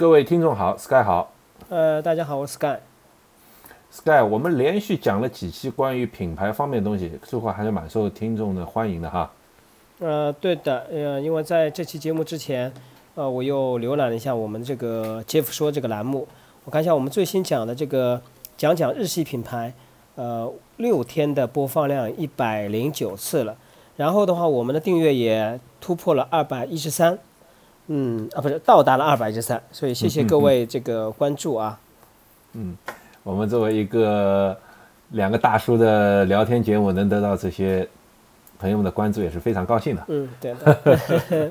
各位听众好，Sky 好。呃，大家好，我是 Sky。Sky，我们连续讲了几期关于品牌方面的东西，似乎还是蛮受听众的欢迎的哈。呃，对的，呃，因为在这期节目之前，呃，我又浏览了一下我们这个 Jeff 说这个栏目，我看一下我们最新讲的这个讲讲日系品牌，呃，六天的播放量一百零九次了，然后的话，我们的订阅也突破了二百一十三。嗯啊，不是到达了二百一十三，所以谢谢各位这个关注啊。嗯，我们作为一个两个大叔的聊天节目，能得到这些朋友们的关注，也是非常高兴的。嗯，对的。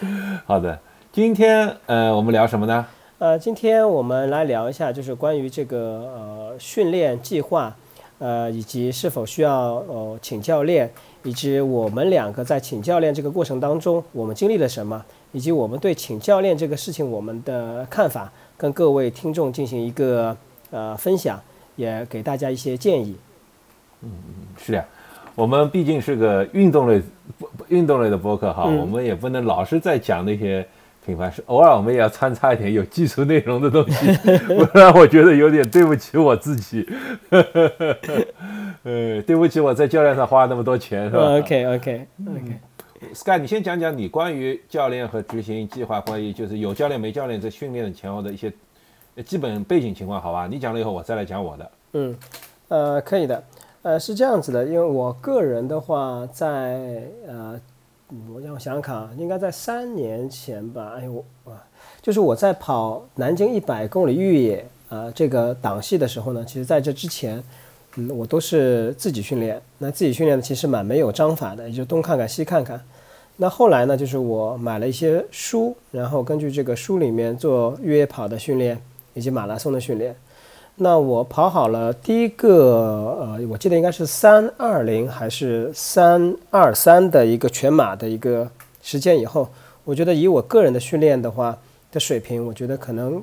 好的，今天呃，我们聊什么呢？呃，今天我们来聊一下，就是关于这个呃训练计划，呃，以及是否需要呃请教练，以及我们两个在请教练这个过程当中，我们经历了什么。以及我们对请教练这个事情我们的看法，跟各位听众进行一个呃分享，也给大家一些建议。是的，我们毕竟是个运动类运动类的播客哈，我们也不能老是在讲那些品牌，是偶尔我们也要穿插一点有技术内容的东西，不然我觉得有点对不起我自己。呃，对不起，我在教练上花那么多钱是吧？OK OK OK。Sky，你先讲讲你关于教练和执行计划，关于就是有教练没教练在训练的前后的一些基本背景情况，好吧？你讲了以后，我再来讲我的。嗯，呃，可以的。呃，是这样子的，因为我个人的话，在呃，我让我想想看啊，应该在三年前吧。哎呦，啊，就是我在跑南京一百公里越野啊这个档系的时候呢，其实在这之前。嗯，我都是自己训练。那自己训练呢，其实蛮没有章法的，也就东看看西看看。那后来呢，就是我买了一些书，然后根据这个书里面做越野跑的训练以及马拉松的训练。那我跑好了第一个，呃，我记得应该是三二零还是三二三的一个全马的一个时间以后，我觉得以我个人的训练的话的水平，我觉得可能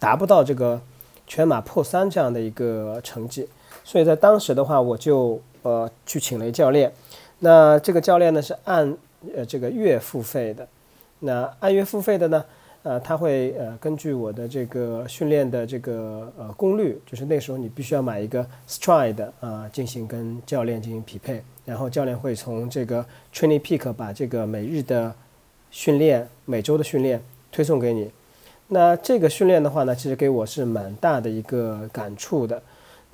达不到这个全马破三这样的一个成绩。所以在当时的话，我就呃去请了一教练，那这个教练呢是按呃这个月付费的，那按月付费的呢，呃他会呃根据我的这个训练的这个呃功率，就是那时候你必须要买一个 Stride 啊进行跟教练进行匹配，然后教练会从这个 Training Peak 把这个每日的训练、每周的训练推送给你，那这个训练的话呢，其实给我是蛮大的一个感触的。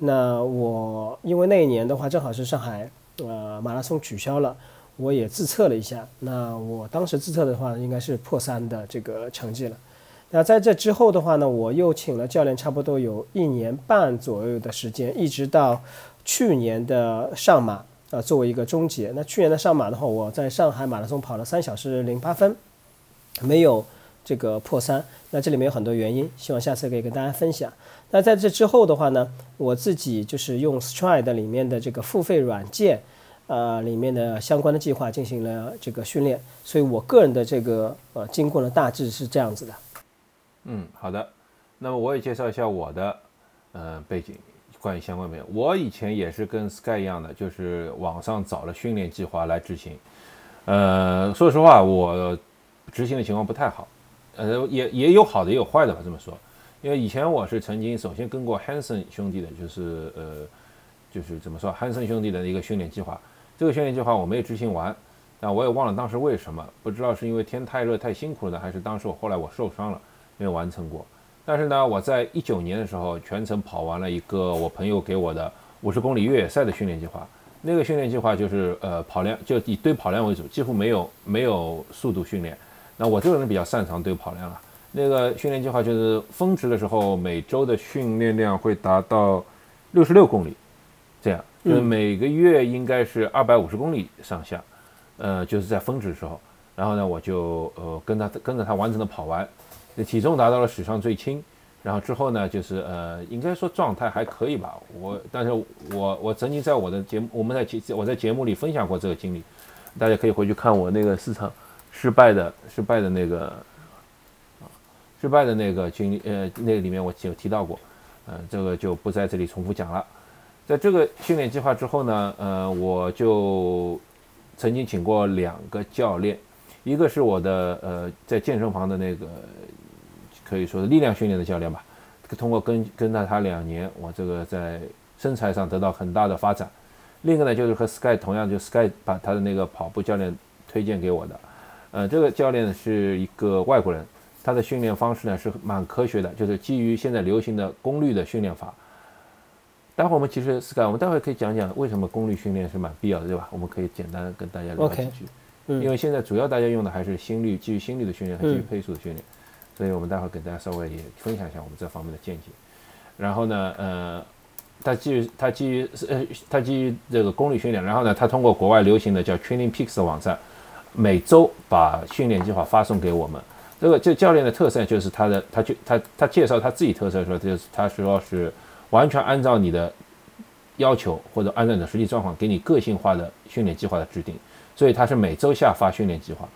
那我因为那一年的话，正好是上海呃马拉松取消了，我也自测了一下。那我当时自测的话，应该是破三的这个成绩了。那在这之后的话呢，我又请了教练，差不多有一年半左右的时间，一直到去年的上马啊作为一个终结。那去年的上马的话，我在上海马拉松跑了三小时零八分，没有这个破三。那这里面有很多原因，希望下次可以跟大家分享。那在这之后的话呢，我自己就是用 Stride 里面的这个付费软件，呃，里面的相关的计划进行了这个训练，所以我个人的这个呃经过呢大致是这样子的。嗯，好的。那么我也介绍一下我的呃背景，关于相关面。我以前也是跟 Sky 一样的，就是网上找了训练计划来执行。呃，说实话，我执行的情况不太好，呃，也也有好的，也有坏的吧，这么说。因为以前我是曾经首先跟过 Hanson 兄弟的，就是呃，就是怎么说，Hanson 兄弟的一个训练计划。这个训练计划我没有执行完，但我也忘了当时为什么，不知道是因为天太热太辛苦了，还是当时我后来我受伤了没有完成过。但是呢，我在一九年的时候全程跑完了一个我朋友给我的五十公里越野赛的训练计划。那个训练计划就是呃跑量，就以堆跑量为主，几乎没有没有速度训练。那我这个人比较擅长堆跑量啊。那个训练计划就是峰值的时候，每周的训练量会达到六十六公里，这样就是每个月应该是二百五十公里上下，呃，就是在峰值的时候，然后呢，我就呃跟他跟着他完整的跑完，体重达到了史上最轻，然后之后呢，就是呃应该说状态还可以吧，我但是我我曾经在我的节目，我们在节我在节目里分享过这个经历，大家可以回去看我那个市场失败的失败的那个。失败的那个经历，呃，那个里面我有提到过，呃，这个就不在这里重复讲了。在这个训练计划之后呢，呃，我就曾经请过两个教练，一个是我的呃在健身房的那个可以说是力量训练的教练吧。通过跟跟了他两年，我这个在身材上得到很大的发展。另一个呢，就是和 Sky 同样，就 Sky 把他的那个跑步教练推荐给我的。呃，这个教练是一个外国人，他的训练方式呢是蛮科学的，就是基于现在流行的功率的训练法。待会儿我们其实 Sky，我们待会儿可以讲讲为什么功率训练是蛮必要的，对吧？我们可以简单跟大家聊几句。嗯。因为现在主要大家用的还是心率，基于心率的训练和基于配速的训练，所以我们待会儿给大家稍微也分享一下我们这方面的见解。然后呢，呃。它基于它基于呃它基于这个功率训练，然后呢，它通过国外流行的叫 Training Peaks 的网站，每周把训练计划发送给我们。这个这教练的特色就是他的，他就他他介绍他自己特色说，就是他说是完全按照你的要求或者按照你的实际状况给你个性化的训练计划的制定。所以他是每周下发训练计划，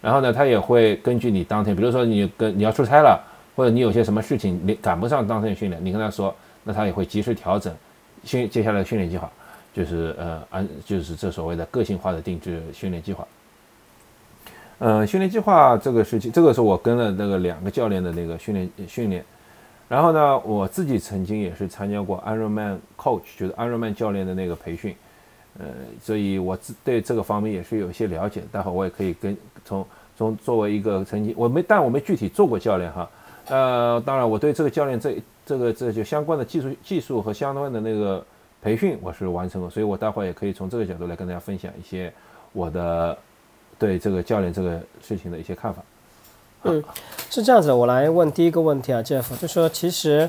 然后呢，他也会根据你当天，比如说你跟你要出差了，或者你有些什么事情你赶不上当天训练，你跟他说。那他也会及时调整训接下来的训练计划，就是呃按就是这所谓的个性化的定制训练计划。呃，训练计划这个事情，这个是我跟了那个两个教练的那个训练训练。然后呢，我自己曾经也是参加过 Ironman Coach，就是 Ironman 教练的那个培训。呃，所以我自对这个方面也是有一些了解。待会我也可以跟从从作为一个曾经我没但我没具体做过教练哈。呃，当然我对这个教练这。这个这就相关的技术技术和相关的那个培训我是完成了，所以我待会也可以从这个角度来跟大家分享一些我的对这个教练这个事情的一些看法。嗯，是这样子，我来问第一个问题啊，Jeff，就说其实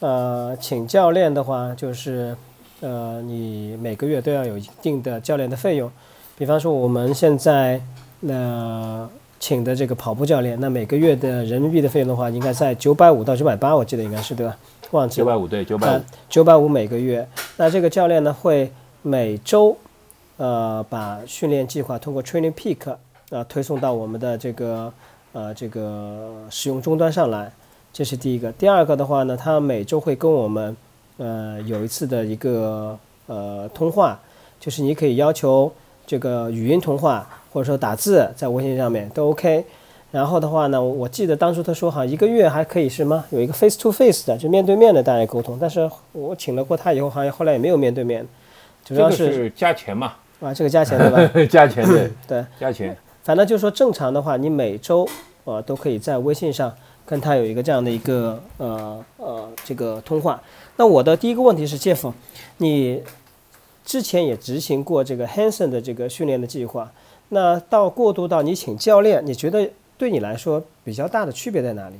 呃，请教练的话，就是呃，你每个月都要有一定的教练的费用，比方说我们现在那。请的这个跑步教练，那每个月的人民币的费用的话，应该在九百五到九百八，我记得应该是对吧？忘记九百五对九百五，九百五每个月。那这个教练呢，会每周，呃，把训练计划通过 Training Peak 啊推送到我们的这个呃这个使用终端上来，这是第一个。第二个的话呢，他每周会跟我们呃有一次的一个呃通话，就是你可以要求这个语音通话。或者说打字在微信上面都 OK，然后的话呢，我记得当初他说好一个月还可以什么有一个 face to face 的，就面对面的大家沟通。但是我请了过他以后，好像后来也没有面对面，主要是加钱嘛。啊，这个加钱对吧？加钱对对加钱。反正就是说正常的话，你每周呃都可以在微信上跟他有一个这样的一个呃呃这个通话。那我的第一个问题是，Jeff，你之前也执行过这个 Hanson 的这个训练的计划。那到过渡到你请教练，你觉得对你来说比较大的区别在哪里？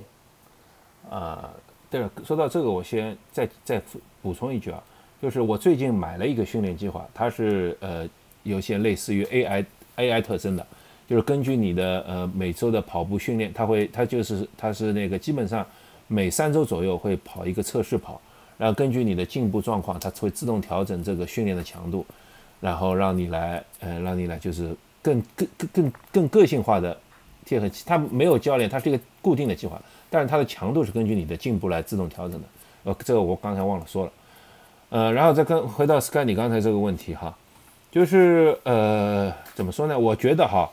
啊，对了，说到这个，我先再再补充一句啊，就是我最近买了一个训练计划，它是呃有些类似于 AI AI 特征的，就是根据你的呃每周的跑步训练，它会它就是它是那个基本上每三周左右会跑一个测试跑，然后根据你的进步状况，它会自动调整这个训练的强度，然后让你来呃让你来就是。更更更更更个性化的贴合，它没有教练，它是一个固定的计划，但是它的强度是根据你的进步来自动调整的。呃，这个我刚才忘了说了。呃，然后再跟回到 Sky 你刚才这个问题哈，就是呃怎么说呢？我觉得哈，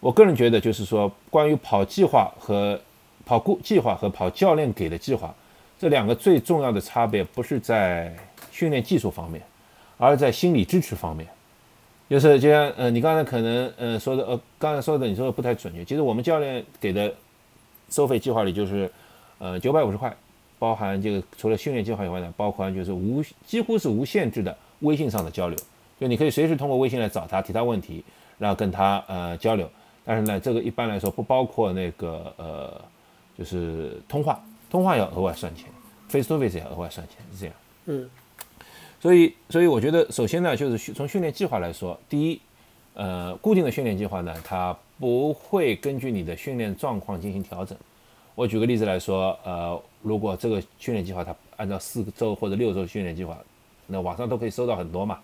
我个人觉得就是说，关于跑计划和跑固计划和跑教练给的计划这两个最重要的差别，不是在训练技术方面，而在心理支持方面。就是就像呃，你刚才可能呃说的呃，刚才说的你说的不太准确。其实我们教练给的收费计划里就是，呃，九百五十块，包含这个除了训练计划以外呢，包含就是无几乎是无限制的微信上的交流，就你可以随时通过微信来找他提他问题，然后跟他呃交流。但是呢，这个一般来说不包括那个呃，就是通话，通话要额外算钱，face to face 要额外算钱，是这样。嗯。所以，所以我觉得，首先呢，就是从训练计划来说，第一，呃，固定的训练计划呢，它不会根据你的训练状况进行调整。我举个例子来说，呃，如果这个训练计划它按照四周或者六周训练计划，那网上都可以搜到很多嘛，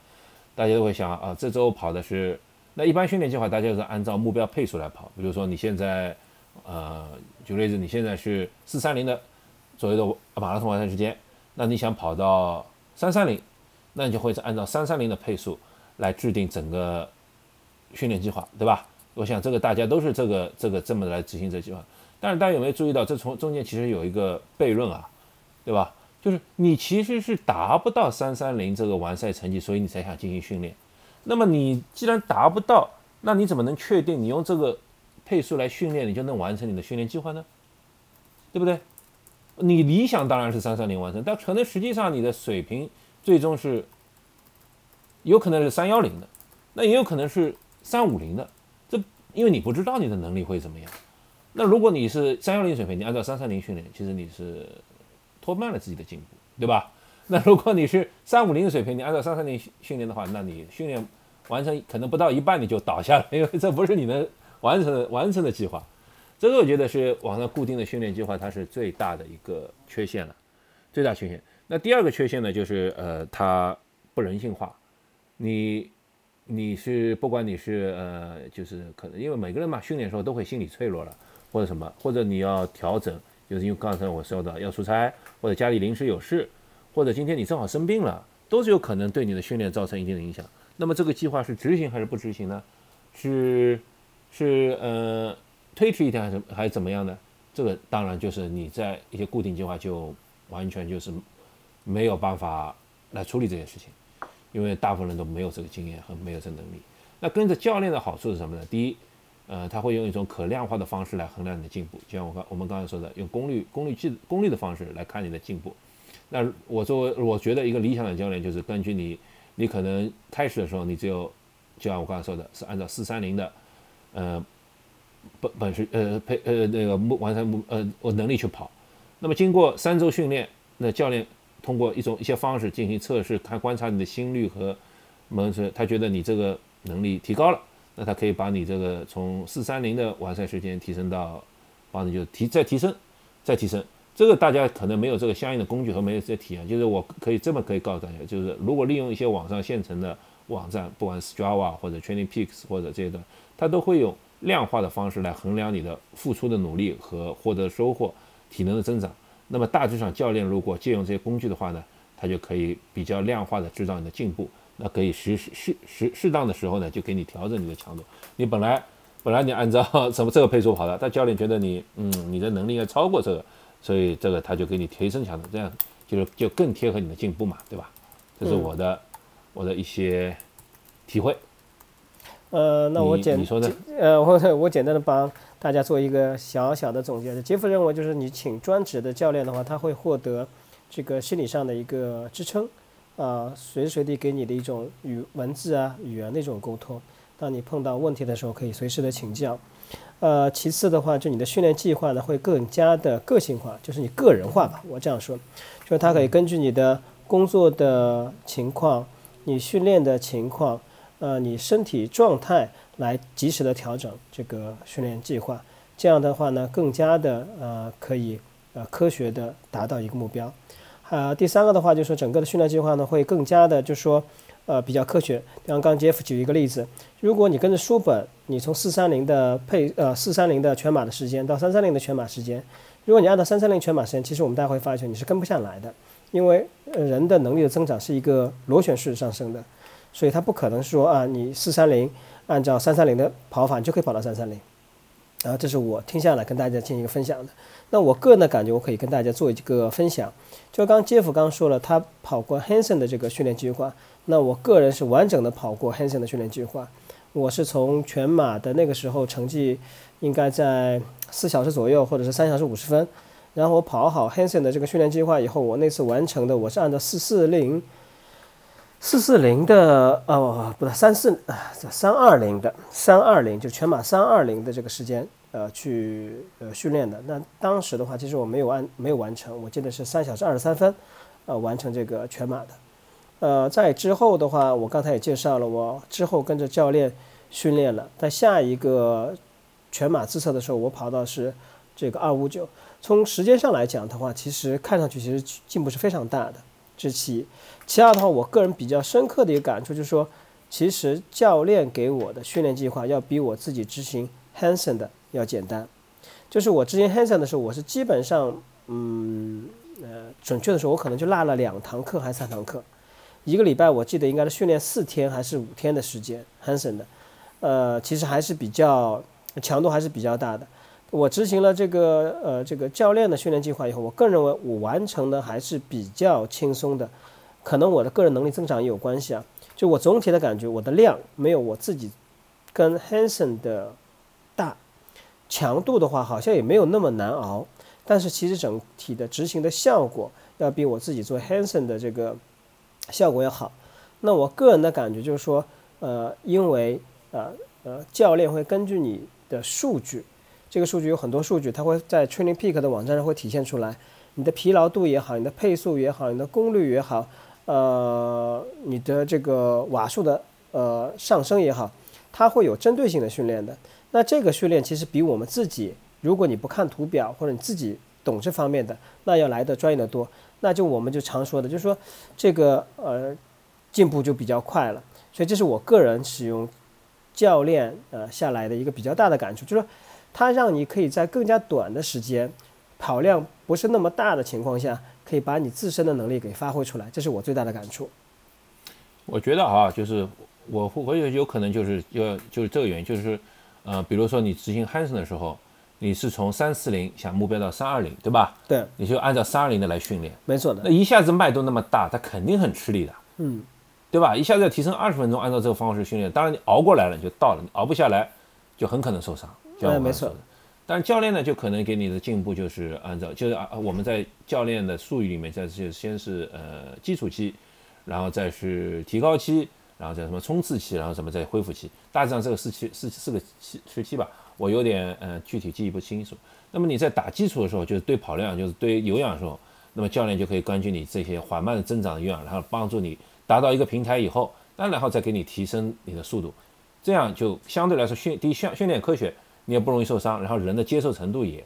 大家都会想啊，这周跑的是，那一般训练计划大家是按照目标配速来跑，比如说你现在，呃，举个例子，你现在是四三零的左右的马拉松完赛时间，那你想跑到三三零。那你就会是按照三三零的配速来制定整个训练计划，对吧？我想这个大家都是这个这个这么来执行这计划。但是大家有没有注意到，这从中间其实有一个悖论啊，对吧？就是你其实是达不到三三零这个完赛成绩，所以你才想进行训练。那么你既然达不到，那你怎么能确定你用这个配速来训练，你就能完成你的训练计划呢？对不对？你理想当然是三三零完成，但可能实际上你的水平最终是有可能是三幺零的，那也有可能是三五零的。这因为你不知道你的能力会怎么样。那如果你是三幺零水平，你按照三三零训练，其实你是。拖慢了自己的进步，对吧？那如果你是三五零的水平，你按照三三零训练的话，那你训练完成可能不到一半你就倒下了，因为这不是你能完成完成的计划。这个我觉得是网上固定的训练计划，它是最大的一个缺陷了，最大缺陷。那第二个缺陷呢，就是呃，它不人性化。你你是不管你是呃，就是可能因为每个人嘛，训练时候都会心理脆弱了，或者什么，或者你要调整。就是因为刚才我说的要出差，或者家里临时有事，或者今天你正好生病了，都是有可能对你的训练造成一定的影响。那么这个计划是执行还是不执行呢？是是呃推迟一天还是还是怎么样呢？这个当然就是你在一些固定计划就完全就是没有办法来处理这件事情，因为大部分人都没有这个经验和没有这能力。那跟着教练的好处是什么呢？第一。呃，他会用一种可量化的方式来衡量你的进步，就像我刚我们刚才说的，用功率功率计功率的方式来看你的进步。那我作为我觉得一个理想的教练，就是根据你，你可能开始的时候你只有，就像我刚才说的，是按照四三零的，呃，本本事呃配呃那个目完成目呃我能力去跑。那么经过三周训练，那教练通过一种一些方式进行测试，看观察你的心率和门车，他觉得你这个能力提高了。那它可以把你这个从四三零的完赛时间提升到，帮你就提再提升，再提升。这个大家可能没有这个相应的工具和没有这些体验，就是我可以这么可以告诉大家，就是如果利用一些网上现成的网站，不管 Strava 或者 Training Peaks 或者这些的，它都会用量化的方式来衡量你的付出的努力和获得收获、体能的增长。那么大致上，教练如果借用这些工具的话呢，他就可以比较量化的知道你的进步。那可以适适适适当的时候呢，就给你调整你的强度。你本来本来你按照什么这个配速跑的，但教练觉得你嗯你的能力要超过这个，所以这个他就给你提升强度，这样就是就更贴合你的进步嘛，对吧？这是我的我的一些体会。呃，那我简你说的呃我我简单的帮大家做一个小小的总结。杰夫认为，就是你请专职的教练的话，他会获得这个心理上的一个支撑。啊，随时随地给你的一种语文字啊、语言的一种沟通。当你碰到问题的时候，可以随时的请教。呃，其次的话，就你的训练计划呢，会更加的个性化，就是你个人化吧。我这样说，就是它可以根据你的工作的情况、你训练的情况、呃，你身体状态来及时的调整这个训练计划。这样的话呢，更加的呃，可以呃科学的达到一个目标。呃，第三个的话，就是说整个的训练计划呢，会更加的，就是说，呃，比较科学。比方刚 Jeff 举一个例子，如果你跟着书本，你从四三零的配呃四三零的全马的时间到三三零的全马时间，如果你按照三三零全马时间，其实我们大家会发现你是跟不下来的，因为人的能力的增长是一个螺旋式上升的，所以它不可能说啊，你四三零按照三三零的跑法，你就可以跑到三三零。然后这是我听下来跟大家进行一个分享的。那我个人的感觉，我可以跟大家做一个分享。就刚杰夫刚说了，他跑过 Hansen 的这个训练计划。那我个人是完整的跑过 Hansen 的训练计划。我是从全马的那个时候成绩应该在四小时左右，或者是三小时五十分。然后我跑好 Hansen 的这个训练计划以后，我那次完成的我是按照四四零四四零的哦，不对，三四三二零的三二零，就全马三二零的这个时间。呃，去呃训练的。那当时的话，其实我没有按没有完成，我记得是三小时二十三分，呃，完成这个全马的。呃，在之后的话，我刚才也介绍了，我之后跟着教练训练了。在下一个全马自测的时候，我跑到是这个二五九。从时间上来讲的话，其实看上去其实进步是非常大的。这其，其二的话，我个人比较深刻的一个感触就是说，其实教练给我的训练计划要比我自己执行 Hansen 的。要简单，就是我之前 Hansen 的时候，我是基本上，嗯，呃，准确的说，我可能就落了两堂课还是三堂课，一个礼拜我记得应该是训练四天还是五天的时间 Hansen 的，呃，其实还是比较强度还是比较大的。我执行了这个呃这个教练的训练计划以后，我个人认为我完成的还是比较轻松的，可能我的个人能力增长也有关系啊。就我总体的感觉，我的量没有我自己跟 Hanson 的，强度的话好像也没有那么难熬，但是其实整体的执行的效果要比我自己做 Hanson 的这个效果要好。那我个人的感觉就是说，呃，因为呃呃教练会根据你的数据。这个数据有很多数据，它会在 Training Peak 的网站上会体现出来。你的疲劳度也好，你的配速也好，你的功率也好，呃，你的这个瓦数的呃上升也好，它会有针对性的训练的。那这个训练其实比我们自己，如果你不看图表或者你自己懂这方面的，那要来的专业的多。那就我们就常说的，就是说这个呃进步就比较快了。所以这是我个人使用教练呃下来的一个比较大的感触，就是说。它让你可以在更加短的时间，跑量不是那么大的情况下，可以把你自身的能力给发挥出来，这是我最大的感触。我觉得啊，就是我我有有可能就是要就是这个原因，就是呃，比如说你执行 Hanson 的时候，你是从三四零想目标到三二零，对吧？对，你就按照三二零的来训练。没错的。那一下子脉动那么大，它肯定很吃力的。嗯，对吧？一下子要提升二十分钟，按照这个方式训练，当然你熬过来了你就到了，你熬不下来就很可能受伤。对，没错。但是教练呢，就可能给你的进步就是按照，就是啊，我们在教练的术语里面，在就先是呃基础期，然后再是提高期，然后再什么冲刺期，然后什么再恢复期，大致上这个四期四四个期时期吧，我有点呃具体记忆不清楚。那么你在打基础的时候，就是对跑量，就是对有氧的时候，那么教练就可以根据你这些缓慢的增长的有氧，然后帮助你达到一个平台以后，那然后再给你提升你的速度，这样就相对来说训第一训训练科学。你也不容易受伤，然后人的接受程度也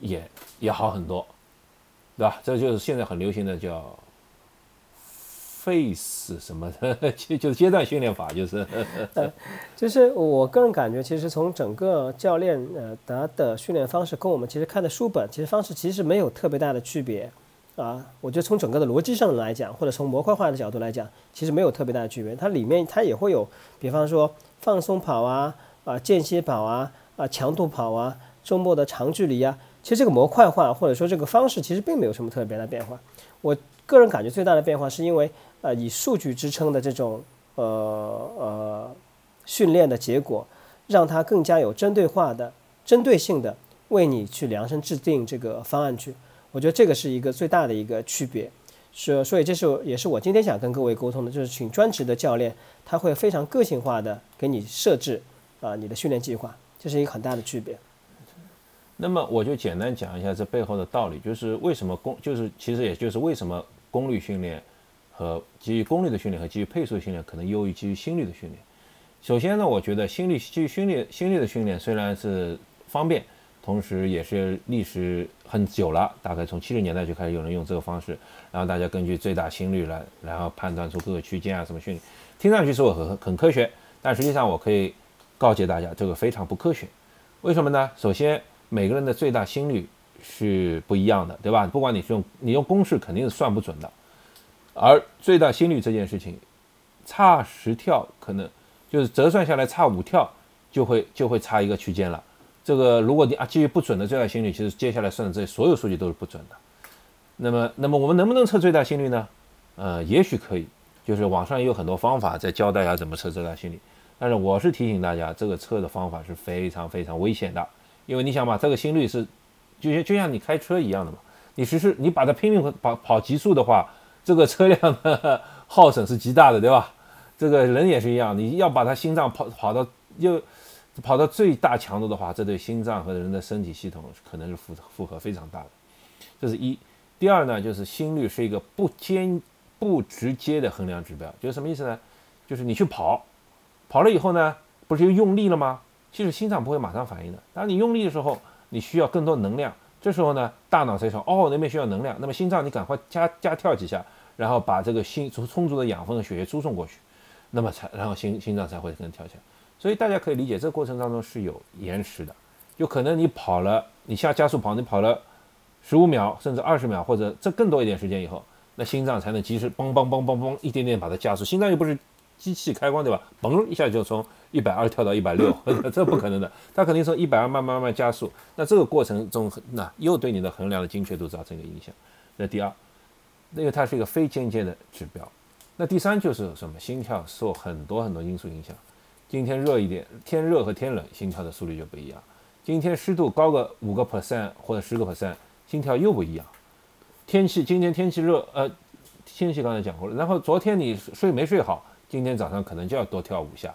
也也好很多，对吧？这就是现在很流行的叫 face 什么的，就就是阶段训练法，就是。就是我个人感觉，其实从整个教练呃他的训练方式跟我们其实看的书本，其实方式其实没有特别大的区别啊。我觉得从整个的逻辑上来讲，或者从模块化的角度来讲，其实没有特别大的区别。它里面它也会有，比方说放松跑啊啊间歇跑啊。啊，强度跑啊，周末的长距离啊，其实这个模块化或者说这个方式其实并没有什么特别的变化。我个人感觉最大的变化是因为呃以数据支撑的这种呃呃训练的结果，让它更加有针对化的、针对性的为你去量身制定这个方案去。我觉得这个是一个最大的一个区别。是，所以这是也是我今天想跟各位沟通的，就是请专职的教练，他会非常个性化的给你设置啊你的训练计划。这是一个很大的区别。那么我就简单讲一下这背后的道理，就是为什么功，就是其实也就是为什么功率训练和基于功率的训练和基于配速的训练可能优于基于心率的训练。首先呢，我觉得心率基于心率心率的训练虽然是方便，同时也是历史很久了，大概从七十年代就开始有人用这个方式，然后大家根据最大心率来，然后判断出各个区间啊什么训练，听上去是我很很科学，但实际上我可以。告诫大家，这个非常不科学。为什么呢？首先，每个人的最大心率是不一样的，对吧？不管你是用你用公式，肯定是算不准的。而最大心率这件事情，差十跳可能就是折算下来差五跳，就会就会差一个区间了。这个如果你啊基于不准的最大心率，其实接下来算的这所有数据都是不准的。那么，那么我们能不能测最大心率呢？呃，也许可以，就是网上也有很多方法在教大家怎么测最大心率。但是我是提醒大家，这个测的方法是非常非常危险的，因为你想嘛，这个心率是，就像就像你开车一样的嘛，你实施你把它拼命跑跑极速的话，这个车辆的耗损是极大的，对吧？这个人也是一样，你要把他心脏跑跑到又跑到最大强度的话，这对心脏和人的身体系统可能是负负荷非常大的。这是一。第二呢，就是心率是一个不间不直接的衡量指标，就是什么意思呢？就是你去跑。跑了以后呢，不是又用力了吗？其实心脏不会马上反应的。当你用力的时候，你需要更多能量。这时候呢，大脑才说：“哦，那边需要能量。”那么心脏你赶快加加跳几下，然后把这个心充充足的养分和血液输送过去，那么才然后心心脏才会能跳起来。所以大家可以理解，这个过程当中是有延时的。有可能你跑了，你下加速跑，你跑了十五秒甚至二十秒，或者这更多一点时间以后，那心脏才能及时嘣嘣嘣嘣嘣一点点把它加速。心脏又不是。机器开关对吧？嘣一下就从一百二跳到一百六，这不可能的，它肯定从一百二慢慢慢慢加速。那这个过程中，那又对你的衡量的精确度造成一个影响。那第二，因为它是一个非间接的指标。那第三就是什么？心跳受很多很多因素影响。今天热一点，天热和天冷，心跳的速率就不一样。今天湿度高个五个 percent 或者十个 percent，心跳又不一样。天气今天天气热，呃，天气刚才讲过了。然后昨天你睡没睡好，今天早上可能就要多跳五下。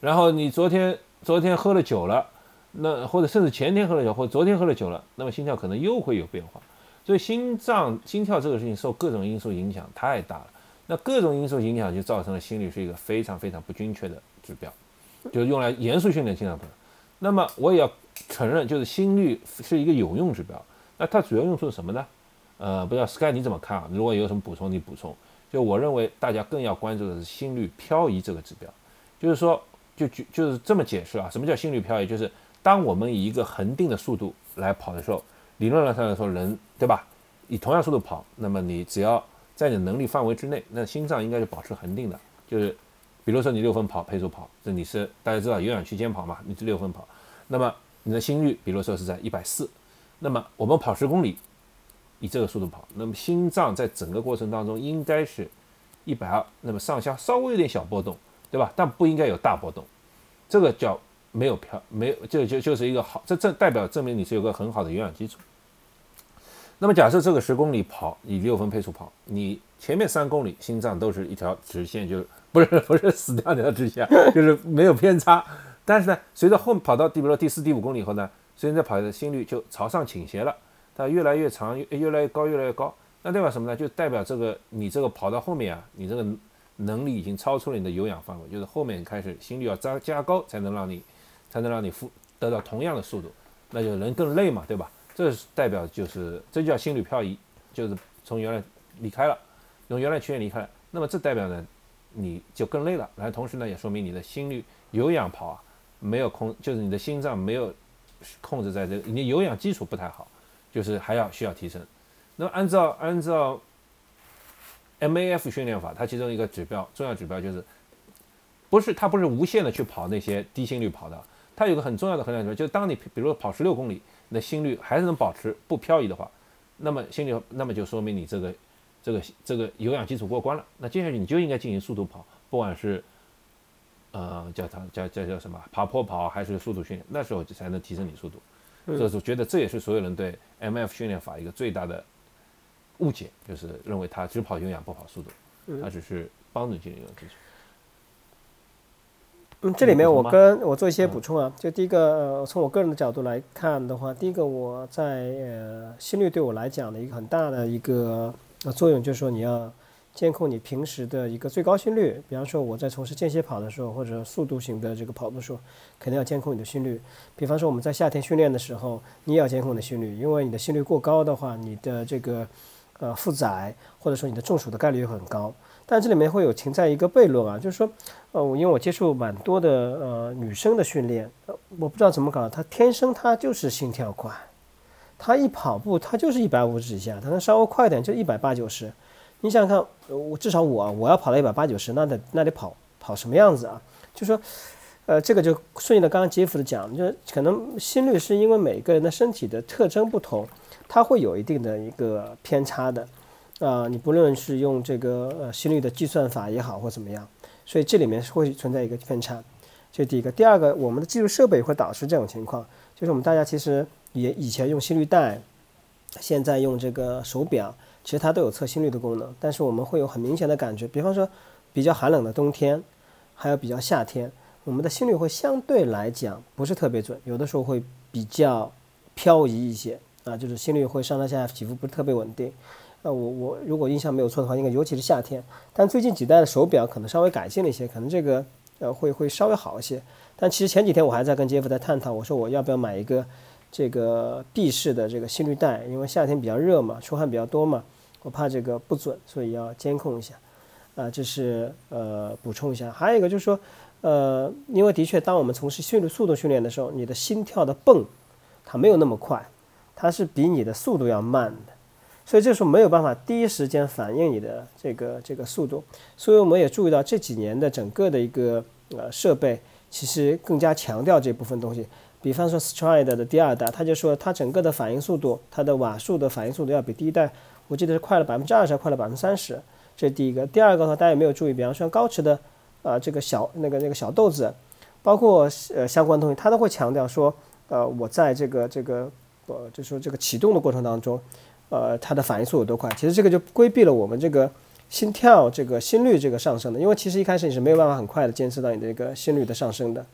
然后你昨天昨天喝了酒了，那或者甚至前天喝了酒，或者昨天喝了酒了，那么心跳可能又会有变化。所以心脏心跳这个事情受各种因素影响太大了。那各种因素影响就造成了心率是一个非常非常不精确的指标。就是用来严肃训练心脏的。那么我也要承认，就是心率是一个有用指标。那它主要用处是什么呢？呃，不知道 Sky 你怎么看啊？如果有什么补充，你补充。就我认为，大家更要关注的是心率漂移这个指标。就是说，就就就是这么解释啊？什么叫心率漂移？就是当我们以一个恒定的速度来跑的时候，理论上来说，人对吧？以同样速度跑，那么你只要在你能力范围之内，那心脏应该是保持恒定的，就是。比如说你六分跑配速跑，这你是大家知道有氧区间跑嘛？你是六分跑，那么你的心率，比如说是在一百四，那么我们跑十公里，以这个速度跑，那么心脏在整个过程当中应该是一百二，那么上下稍微有点小波动，对吧？但不应该有大波动，这个叫没有漂，没有就就就是一个好，这这代表证明你是有个很好的有氧基础。那么假设这个十公里跑以六分配速跑，你前面三公里心脏都是一条直线，就不是不是死掉那条直线，就是没有偏差。但是呢，随着后跑到第比如说第四、第五公里以后呢，随着跑的心率就朝上倾斜了，它越来越长，越越来越高，越来越高。那代表什么呢？就代表这个你这个跑到后面啊，你这个能力已经超出了你的有氧范围，就是后面开始心率要加加高，才能让你才能让你负得到同样的速度，那就人更累嘛，对吧？这是代表就是这叫心率漂移，就是从原来离开了，从原来区间离开了。那么这代表呢？你就更累了，然后同时呢，也说明你的心率有氧跑啊，没有控，就是你的心脏没有控制在这个，你有氧基础不太好，就是还要需要提升。那么按照按照 MAF 训练法，它其中一个指标，重要指标就是，不是它不是无限的去跑那些低心率跑的，它有个很重要的衡量指标，就是当你比如说跑十六公里，那心率还是能保持不漂移的话，那么心率那么就说明你这个。这个这个有氧基础过关了，那接下去你就应该进行速度跑，不管是，呃，叫它叫叫叫什么爬坡跑还是速度训练，那时候就才能提升你速度。所以说，觉得这也是所有人对 M F 训练法一个最大的误解，就是认为它只跑有氧不跑速度，它只是帮助你进行有氧基础。嗯，这里面我跟我做一些补充啊，就第一个，从我个人的角度来看的话，第一个我在呃心率对我来讲的一个很大的一个。呃作用就是说，你要监控你平时的一个最高心率。比方说，我在从事间歇跑的时候，或者速度型的这个跑步时候，肯定要监控你的心率。比方说，我们在夏天训练的时候，你也要监控你的心率，因为你的心率过高的话，你的这个呃负载或者说你的中暑的概率会很高。但这里面会有存在一个悖论啊，就是说，呃，因为我接触蛮多的呃女生的训练，我不知道怎么搞，她天生她就是心跳快。她一跑步，她就是一百五十几下，她能稍微快点就一百八九十。你想想看，我至少我我要跑到一百八九十，那得那得跑跑什么样子啊？就说，呃，这个就顺应了刚刚杰夫的讲，就是可能心率是因为每个人的身体的特征不同，它会有一定的一个偏差的。啊，你不论是用这个呃心率的计算法也好或怎么样，所以这里面是会存在一个偏差。这是第一个，第二个，我们的技术设备会导致这种情况，就是我们大家其实。也以前用心率带，现在用这个手表，其实它都有测心率的功能。但是我们会有很明显的感觉，比方说比较寒冷的冬天，还有比较夏天，我们的心率会相对来讲不是特别准，有的时候会比较漂移一些啊，就是心率会上上下下起伏不是特别稳定。呃，我我如果印象没有错的话，应该尤其是夏天。但最近几代的手表可能稍微改进了一些，可能这个呃会会稍微好一些。但其实前几天我还在跟杰夫在探讨，我说我要不要买一个。这个闭式的这个心率带，因为夏天比较热嘛，出汗比较多嘛，我怕这个不准，所以要监控一下。啊，这是呃补充一下。还有一个就是说，呃，因为的确，当我们从事训练速度训练的时候，你的心跳的泵它没有那么快，它是比你的速度要慢的。所以这时候没有办法第一时间反映你的这个这个速度。所以我们也注意到这几年的整个的一个呃设备，其实更加强调这部分东西。比方说 Stride 的第二代，他就说它整个的反应速度，它的瓦数的反应速度要比第一代，我记得是快了百分之二十，快了百分之三十。这是第一个。第二个的话，大家有没有注意？比方说高驰的啊这个小那个那个小豆子，包括呃相关东西，它都会强调说，呃我在这个这个呃就说这个启动的过程当中，呃它的反应速度有多快。其实这个就规避了我们这个心跳这个心率这个上升的，因为其实一开始你是没有办法很快的监测到你的一个心率的上升的。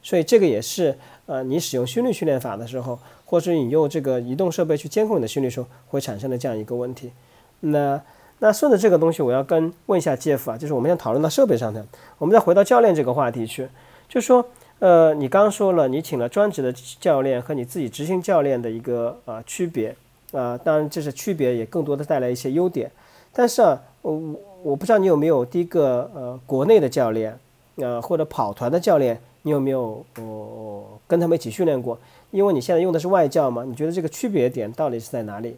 所以这个也是，呃，你使用心率训练法的时候，或者你用这个移动设备去监控你的心率时候，会产生的这样一个问题。那那顺着这个东西，我要跟问一下 Jeff 啊，就是我们先讨论到设备上的，我们再回到教练这个话题去，就说，呃，你刚说了，你请了专职的教练和你自己执行教练的一个呃区别，啊，当然这是区别，也更多的带来一些优点。但是啊，我我不知道你有没有第一个呃国内的教练，呃或者跑团的教练。你有没有哦跟他们一起训练过？因为你现在用的是外教嘛，你觉得这个区别点到底是在哪里？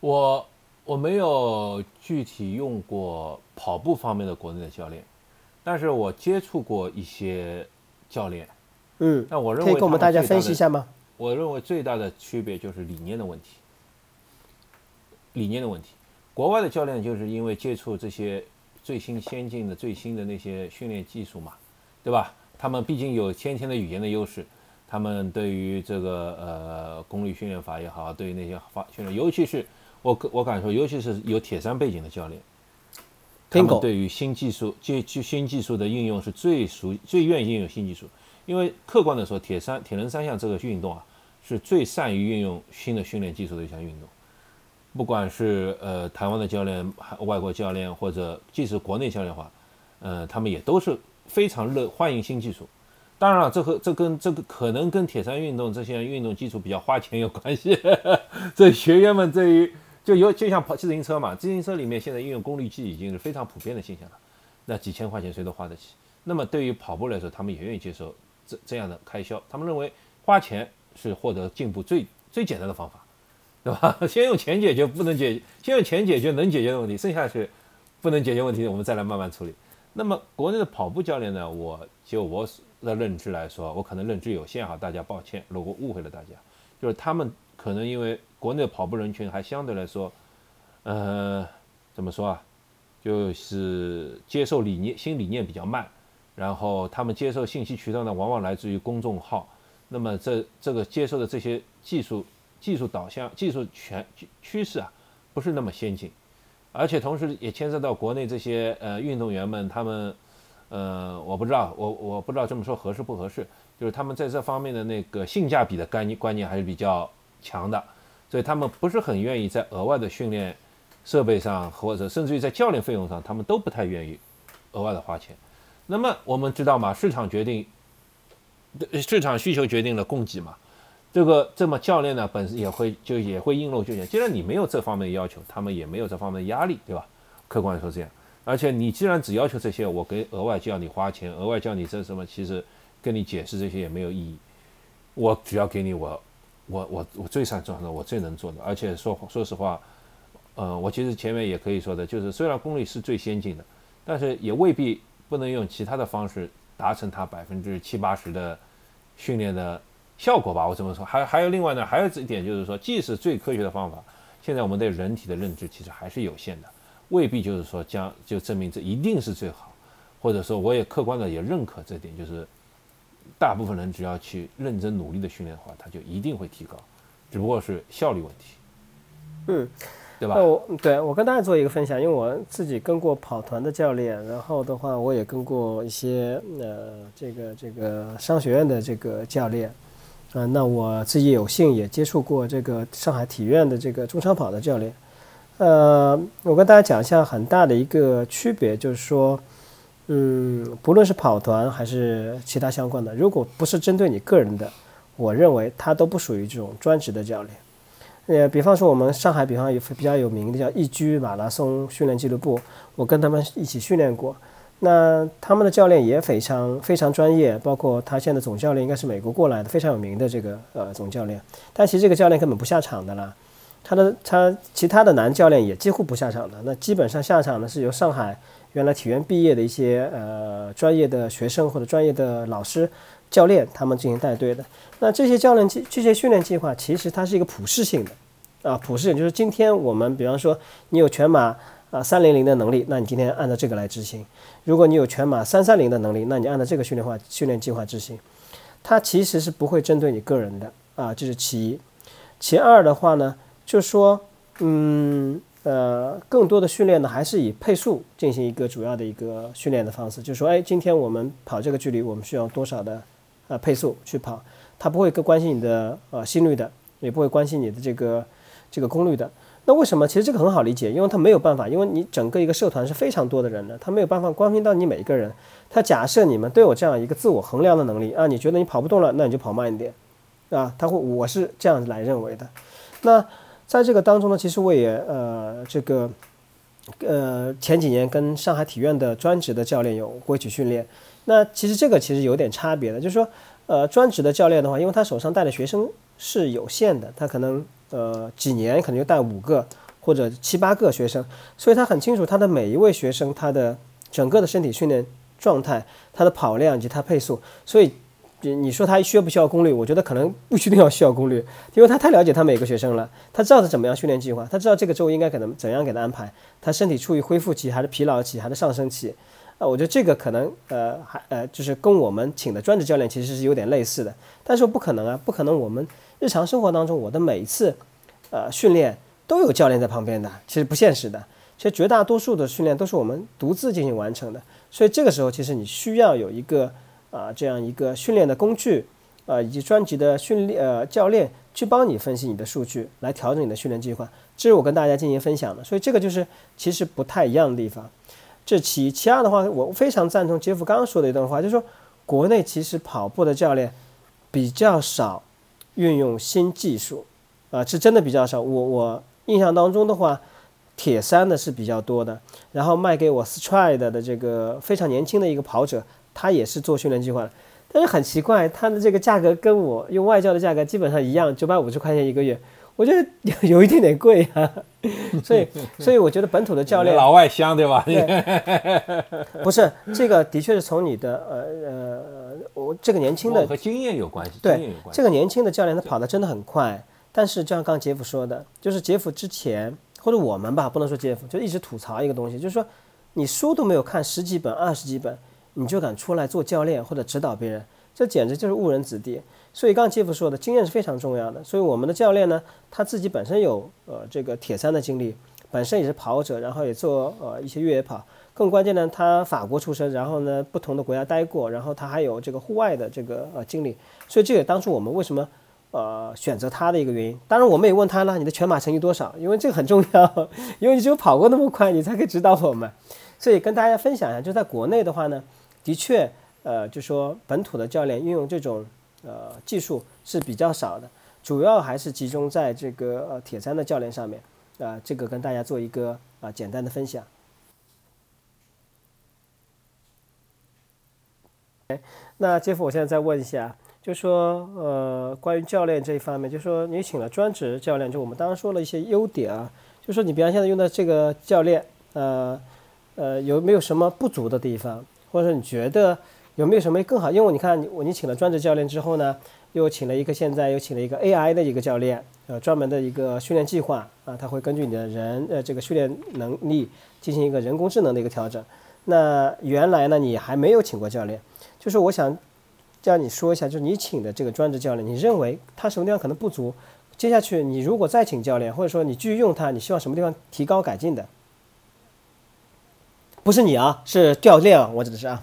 我我没有具体用过跑步方面的国内的教练，但是我接触过一些教练。嗯，那我认为可以跟我们大家分析一下吗？我认为最大的区别就是理念的问题，理念的问题。国外的教练就是因为接触这些最新先进的、最新的那些训练技术嘛。对吧？他们毕竟有先天的语言的优势，他们对于这个呃功率训练法也好，对于那些发训练，尤其是我我敢说，尤其是有铁三背景的教练，他们对于新技术、接去新技术的应用是最熟、最愿意应用新技术。因为客观的说，铁三铁人三项这个运动啊，是最善于运用新的训练技术的一项运动。不管是呃台湾的教练、外国教练，或者即使国内教练的话，呃，他们也都是。非常热欢迎新技术，当然了，这和这跟这个可能跟铁三运动这些运动基础比较花钱有关系。这学员们对于就有就像跑自行车嘛，自行车里面现在应用功率计已经是非常普遍的现象了。那几千块钱谁都花得起。那么对于跑步来说，他们也愿意接受这这样的开销。他们认为花钱是获得进步最最简单的方法，对吧？先用钱解决不能解决，先用钱解决能解决的问题，剩下是不能解决问题，我们再来慢慢处理。那么国内的跑步教练呢？我就我的认知来说，我可能认知有限哈，大家抱歉，如果误会了大家，就是他们可能因为国内的跑步人群还相对来说，呃，怎么说啊？就是接受理念新理念比较慢，然后他们接受信息渠道呢，往往来自于公众号，那么这这个接受的这些技术技术导向、技术全趋势啊，不是那么先进。而且同时也牵涉到国内这些呃运动员们，他们，呃，我不知道，我我不知道这么说合适不合适，就是他们在这方面的那个性价比的概念观念还是比较强的，所以他们不是很愿意在额外的训练设备上，或者甚至于在教练费用上，他们都不太愿意额外的花钱。那么我们知道嘛，市场决定，市场需求决定了供给嘛。这个这么教练呢，本身也会就也会应漏就简。既然你没有这方面要求，他们也没有这方面的压力，对吧？客观说这样。而且你既然只要求这些，我给额外叫你花钱，额外叫你这什么，其实跟你解释这些也没有意义。我只要给你我我我我最擅长的，我最能做的。而且说说实话，呃，我其实前面也可以说的，就是虽然功率是最先进的，但是也未必不能用其他的方式达成它百分之七八十的训练的。效果吧，我这么说，还还有另外呢，还有一点就是说，即使最科学的方法，现在我们对人体的认知其实还是有限的，未必就是说将就证明这一定是最好，或者说我也客观的也认可这点，就是大部分人只要去认真努力的训练的话，他就一定会提高，只不过是效率问题。嗯，对吧？我对我跟大家做一个分享，因为我自己跟过跑团的教练，然后的话我也跟过一些呃这个这个商学院的这个教练。啊，那我自己有幸也接触过这个上海体院的这个中长跑的教练，呃，我跟大家讲一下很大的一个区别，就是说，嗯，不论是跑团还是其他相关的，如果不是针对你个人的，我认为他都不属于这种专职的教练。呃，比方说我们上海，比方有比较有名的叫易居马拉松训练俱乐部，我跟他们一起训练过。那他们的教练也非常非常专业，包括他现在总教练应该是美国过来的，非常有名的这个呃总教练。但其实这个教练根本不下场的啦，他的他其他的男教练也几乎不下场的，那基本上下场呢是由上海原来体院毕业的一些呃专业的学生或者专业的老师教练他们进行带队的。那这些教练计这些训练计划其实它是一个普适性的啊，普适性就是今天我们比方说你有全马啊三零零的能力，那你今天按照这个来执行；如果你有全马三三零的能力，那你按照这个训练化训练计划执行。它其实是不会针对你个人的啊，这是其一。其二的话呢？就说，嗯，呃，更多的训练呢，还是以配速进行一个主要的一个训练的方式。就说，哎，今天我们跑这个距离，我们需要多少的呃配速去跑？他不会更关心你的呃心率的，也不会关心你的这个这个功率的。那为什么？其实这个很好理解，因为他没有办法，因为你整个一个社团是非常多的人的，他没有办法关心到你每一个人。他假设你们都有这样一个自我衡量的能力啊，你觉得你跑不动了，那你就跑慢一点，啊，他会，我是这样来认为的。那。在这个当中呢，其实我也呃这个呃前几年跟上海体院的专职的教练有过一起训练。那其实这个其实有点差别的，就是说呃专职的教练的话，因为他手上带的学生是有限的，他可能呃几年可能就带五个或者七八个学生，所以他很清楚他的每一位学生他的整个的身体训练状态、他的跑量以及他配速，所以。你说他需不需要功率？我觉得可能不一定要需要功率，因为他太了解他每个学生了，他知道是怎么样训练计划，他知道这个周应该可能怎样给他安排，他身体处于恢复期还是疲劳期还是上升期，啊，我觉得这个可能呃还呃就是跟我们请的专职教练其实是有点类似的，但是不可能啊，不可能我们日常生活当中我的每一次呃训练都有教练在旁边的，其实不现实的，其实绝大多数的训练都是我们独自进行完成的，所以这个时候其实你需要有一个。啊，这样一个训练的工具，呃，以及专辑的训练呃教练去帮你分析你的数据，来调整你的训练计划，这是我跟大家进行分享的。所以这个就是其实不太一样的地方。这其一其二的话，我非常赞同杰夫刚刚说的一段话，就是说国内其实跑步的教练比较少运用新技术，啊，是真的比较少。我我印象当中的话，铁三的是比较多的，然后卖给我 Stride 的这个非常年轻的一个跑者。他也是做训练计划的，但是很奇怪，他的这个价格跟我用外教的价格基本上一样，九百五十块钱一个月，我觉得有有一点点贵啊。所以，所以我觉得本土的教练老外香对吧？不是这个，的确是从你的呃呃，我这个年轻的和经验有关系。对，这个年轻的教练他跑的真的很快，但是就像刚刚杰夫说的，就是杰夫之前或者我们吧，不能说杰夫，就一直吐槽一个东西，就是说你书都没有看十几本、二十几本。你就敢出来做教练或者指导别人，这简直就是误人子弟。所以刚杰夫说的经验是非常重要的。所以我们的教练呢，他自己本身有呃这个铁三的经历，本身也是跑者，然后也做呃一些越野跑。更关键呢，他法国出身，然后呢不同的国家待过，然后他还有这个户外的这个呃经历。所以这也当初我们为什么呃选择他的一个原因。当然我们也问他了，你的全马成绩多少？因为这个很重要，因为你只有跑过那么快，你才可以指导我们。所以跟大家分享一下，就在国内的话呢。的确，呃，就说本土的教练运用这种呃技术是比较少的，主要还是集中在这个呃铁三的教练上面，啊，这个跟大家做一个啊简单的分享。哎，那杰夫，我现在再问一下，就说呃关于教练这一方面，就说你请了专职教练，就我们刚刚说了一些优点啊，就说你比方现在用的这个教练，呃呃有没有什么不足的地方？或者你觉得有没有什么更好？因为你看你我你请了专职教练之后呢，又请了一个现在又请了一个 AI 的一个教练，呃，专门的一个训练计划啊，他会根据你的人呃这个训练能力进行一个人工智能的一个调整。那原来呢你还没有请过教练，就是我想叫你说一下，就是你请的这个专职教练，你认为他什么地方可能不足？接下去你如果再请教练，或者说你继续用他，你希望什么地方提高改进的？不是你啊，是教练啊，我指的是啊。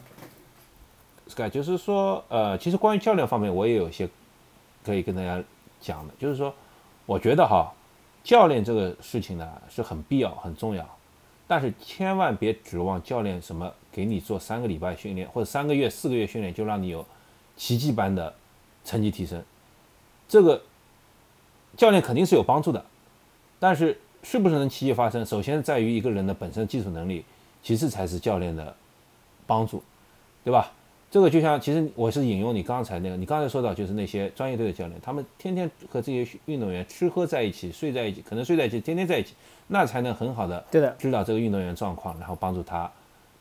Sky，就是说，呃，其实关于教练方面，我也有些可以跟大家讲的，就是说，我觉得哈，教练这个事情呢是很必要、很重要，但是千万别指望教练什么给你做三个礼拜训练或者三个月、四个月训练就让你有奇迹般的成绩提升。这个教练肯定是有帮助的，但是是不是能奇迹发生，首先在于一个人的本身技术能力。其次才是教练的帮助，对吧？这个就像，其实我是引用你刚才那个，你刚才说到就是那些专业队的教练，他们天天和这些运动员吃喝在一起，睡在一起，可能睡在一起，天天在一起，那才能很好的对的知道这个运动员状况，然后帮助他，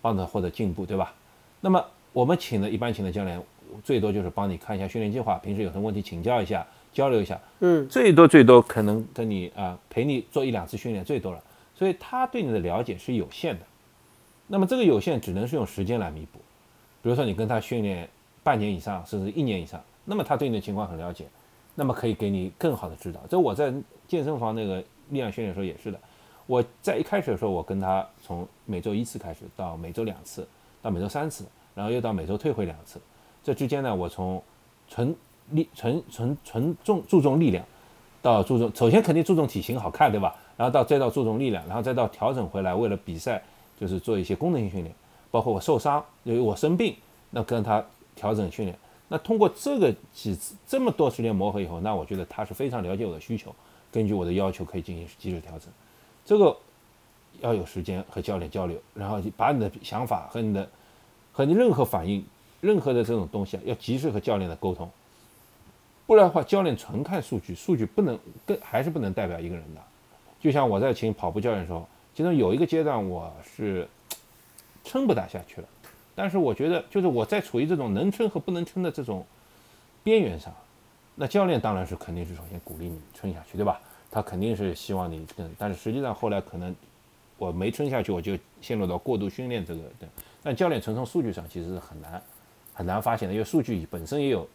帮助他获得进步，对吧？那么我们请的一般请的教练，最多就是帮你看一下训练计划，平时有什么问题请教一下，交流一下，嗯，最多最多可能跟你啊、陪你做一两次训练，最多了。所以他对你的了解是有限的。那么这个有限只能是用时间来弥补。比如说你跟他训练半年以上，甚至一年以上，那么他对你的情况很了解，那么可以给你更好的指导。这我在健身房那个力量训练的时候也是的。我在一开始的时候，我跟他从每周一次开始，到每周两次，到每周三次，然后又到每周退回两次。这之间呢，我从纯力纯纯纯重注重力量，到注重首先肯定注重体型好看，对吧？然后到再到注重力量，然后再到调整回来，为了比赛就是做一些功能性训练，包括我受伤，由于我生病，那跟他调整训练。那通过这个几次这么多时间磨合以后，那我觉得他是非常了解我的需求，根据我的要求可以进行及时调整。这个要有时间和教练交流，然后把你的想法和你的和你任何反应、任何的这种东西啊，要及时和教练的沟通。不然的话，教练纯看数据，数据不能跟还是不能代表一个人的。就像我在请跑步教练的时候，其中有一个阶段我是撑不大下去了，但是我觉得就是我在处于这种能撑和不能撑的这种边缘上，那教练当然是肯定是首先鼓励你撑下去，对吧？他肯定是希望你更，但是实际上后来可能我没撑下去，我就陷入到过度训练这个的。但教练纯从数据上其实是很难很难发现的，因为数据本身也有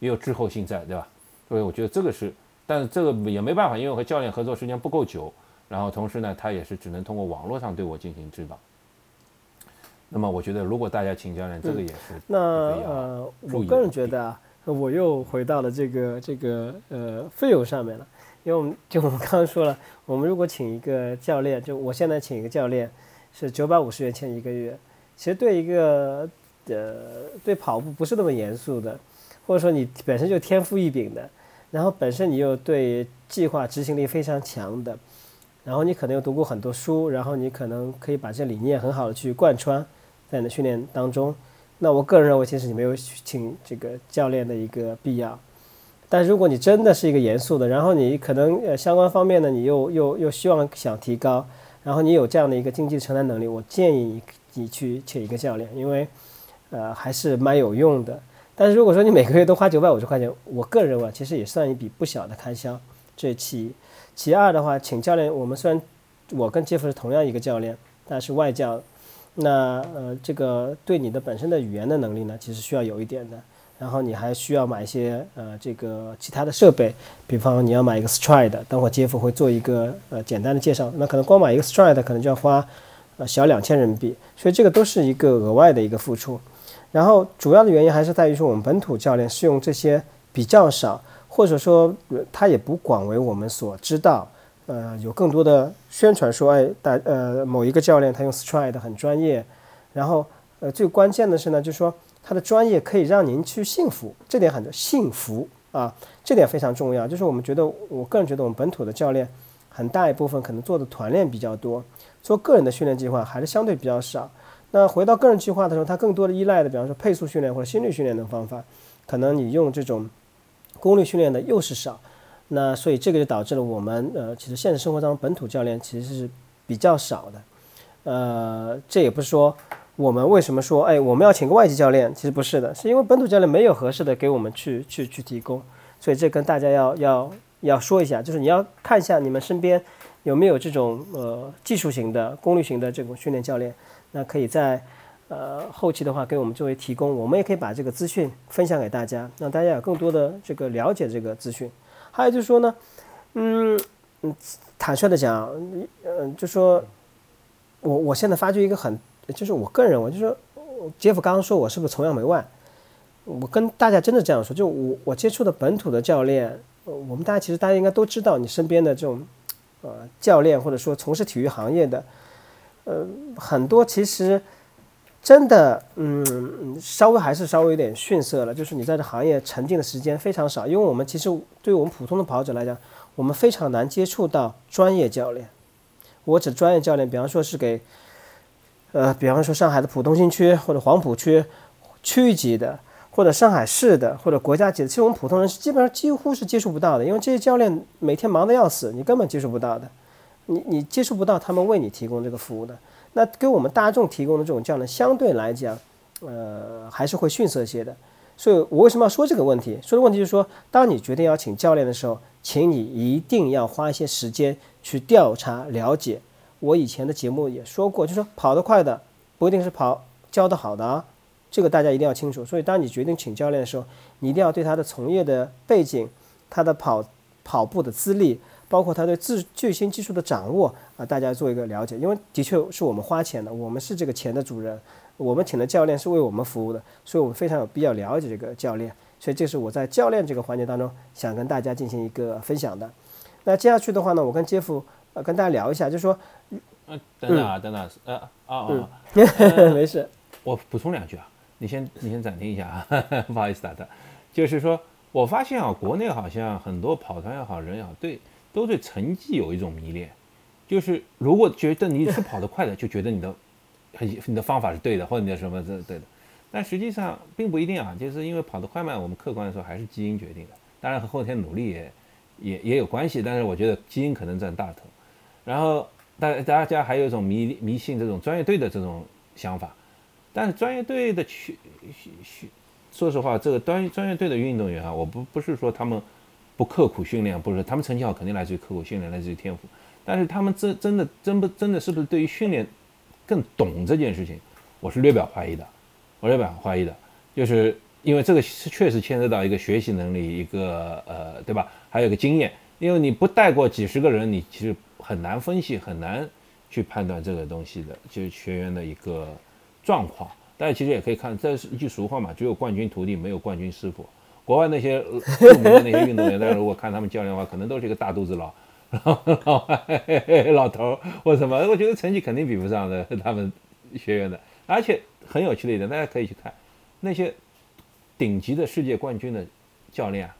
也有滞后性在，对吧？所以我觉得这个是，但是这个也没办法，因为我和教练合作时间不够久，然后同时呢，他也是只能通过网络上对我进行指导。那么我觉得，如果大家请教练，这个也是那呃，我个人觉得啊，我又回到了这个这个呃费用上面了，因为我们就我们刚刚说了，我们如果请一个教练，就我现在请一个教练是九百五十元钱一个月，其实对一个呃对跑步不是那么严肃的，或者说你本身就天赋异禀的，然后本身你又对计划执行力非常强的，然后你可能又读过很多书，然后你可能可以把这理念很好的去贯穿在你的训练当中。那我个人认为，其实你没有请这个教练的一个必要。但如果你真的是一个严肃的，然后你可能呃相关方面呢，你又又又希望想提高，然后你有这样的一个经济承担能力，我建议你你去请一个教练，因为呃还是蛮有用的。但是如果说你每个月都花九百五十块钱，我个人认为其实也算一笔不小的开销，这期。其二的话，请教练，我们虽然我跟杰夫是同样一个教练，但是外教，那呃这个对你的本身的语言的能力呢，其实需要有一点的。然后你还需要买一些呃这个其他的设备，比方你要买一个 Stride，等会杰夫会做一个呃简单的介绍。那可能光买一个 Stride 可能就要花呃小两千人民币，所以这个都是一个额外的一个付出。然后主要的原因还是在于说我们本土教练是用这些比较少，或者说呃他也不广为我们所知道。呃，有更多的宣传说，哎，大呃某一个教练他用 Stride 很专业，然后呃最关键的是呢，就是说他的专业可以让您去幸福，这点很幸福啊，这点非常重要。就是我们觉得，我个人觉得我们本土的教练很大一部分可能做的团练比较多，做个人的训练计划还是相对比较少。那回到个人计划的时候，他更多的依赖的，比方说配速训练或者心率训练的方法，可能你用这种功率训练的又是少。那所以这个就导致了我们呃，其实现实生活当中本土教练其实是比较少的。呃，这也不是说我们为什么说哎我们要请个外籍教练，其实不是的，是因为本土教练没有合适的给我们去去去提供。所以这跟大家要要要说一下，就是你要看一下你们身边有没有这种呃技术型的、功率型的这种训练教练，那可以在呃后期的话给我们作为提供，我们也可以把这个资讯分享给大家，让大家有更多的这个了解这个资讯。还有就是说呢，嗯嗯，坦率的讲，嗯，就说我我现在发觉一个很，就是我个人认为，就说杰夫刚刚说我是不是崇洋媚外？我跟大家真的这样说，就我我接触的本土的教练，我们大家其实大家应该都知道，你身边的这种呃教练或者说从事体育行业的，呃很多其实真的嗯稍微还是稍微有点逊色了，就是你在这行业沉浸的时间非常少，因为我们其实对于我们普通的跑者来讲，我们非常难接触到专业教练。我指专业教练，比方说是给呃比方说上海的浦东新区或者黄浦区。区级的，或者上海市的，或者国家级的，其实我们普通人基本上几乎是接触不到的，因为这些教练每天忙得要死，你根本接触不到的，你你接触不到他们为你提供这个服务的。那给我们大众提供的这种教练相对来讲，呃，还是会逊色些的。所以我为什么要说这个问题？说的问题就是说，当你决定要请教练的时候，请你一定要花一些时间去调查了解。我以前的节目也说过，就是说跑得快的不一定是跑教得好的啊，这个大家一定要清楚。所以当你决定请教练的时候，你一定要对他的从业的背景、他的跑跑步的资历，包括他对自最新技术的掌握啊，大家做一个了解。因为的确是我们花钱的，我们是这个钱的主人。我们请的教练是为我们服务的，所以我们非常有必要了解这个教练。所以这是我在教练这个环节当中想跟大家进行一个分享的。那接下去的话呢，我跟杰夫呃跟大家聊一下，就是说，嗯，等等啊，等等，呃啊啊，没事，我补充两句啊，你先你先暂停一下啊，不好意思打断，就是说我发现啊，国内好像很多跑团也好，人也好，对都对成绩有一种迷恋，就是如果觉得你是跑得快的，就觉得你的。很，你的方法是对的，或者你的什么是对的，但实际上并不一定啊。就是因为跑得快慢，我们客观的说还是基因决定的，当然和后天努力也也也有关系。但是我觉得基因可能占大头。然后大大家还有一种迷迷信这种专业队的这种想法，但是专业队的去去去，说实话，这个专专业队的运动员啊，我不不是说他们不刻苦训练，不是他们成绩好肯定来自于刻苦训练，来自于天赋，但是他们真真的真不真的是不是对于训练？更懂这件事情，我是略表怀疑的，我略表怀疑的，就是因为这个是确实牵涉到一个学习能力，一个呃，对吧？还有一个经验，因为你不带过几十个人，你其实很难分析，很难去判断这个东西的，就是学员的一个状况。大家其实也可以看，这是一句俗话嘛，只有冠军徒弟，没有冠军师傅。国外那些著名的那些运动员，大家如果看他们教练的话，可能都是一个大肚子佬。老老头或什么，我觉得成绩肯定比不上的 他们学员的，而且很有趣的一点，大家可以去看那些顶级的世界冠军的教练啊，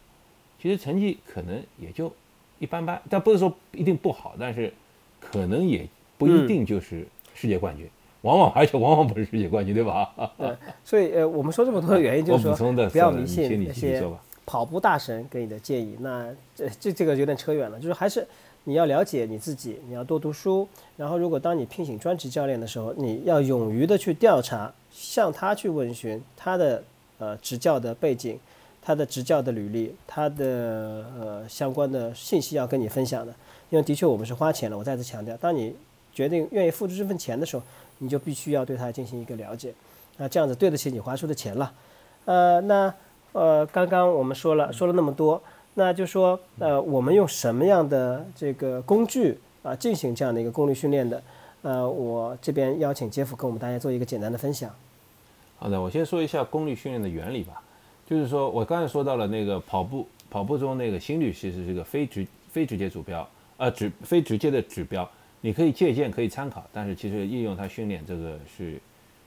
其实成绩可能也就一般般，但不是说一定不好，但是可能也不一定就是世界冠军，往往而且往往不是世界冠军，对吧？对，所以呃，我们说这么多的原因就是说，不要迷信那些跑步大神给你的建议，那这这这个有点扯远了，就是还是。你要了解你自己，你要多读书。然后，如果当你聘请专职教练的时候，你要勇于的去调查，向他去问询他的呃执教的背景，他的执教的履历，他的呃相关的信息要跟你分享的。因为的确我们是花钱了，我再次强调，当你决定愿意付出这份钱的时候，你就必须要对它进行一个了解，那这样子对得起你花出的钱了。呃，那呃刚刚我们说了说了那么多。那就说，呃，我们用什么样的这个工具啊进行这样的一个功率训练的？呃，我这边邀请杰夫跟我们大家做一个简单的分享。好的，我先说一下功率训练的原理吧。就是说我刚才说到了那个跑步，跑步中那个心率其实是一个非直非直接指标，呃，指非直接的指标，你可以借鉴，可以参考，但是其实应用它训练这个是，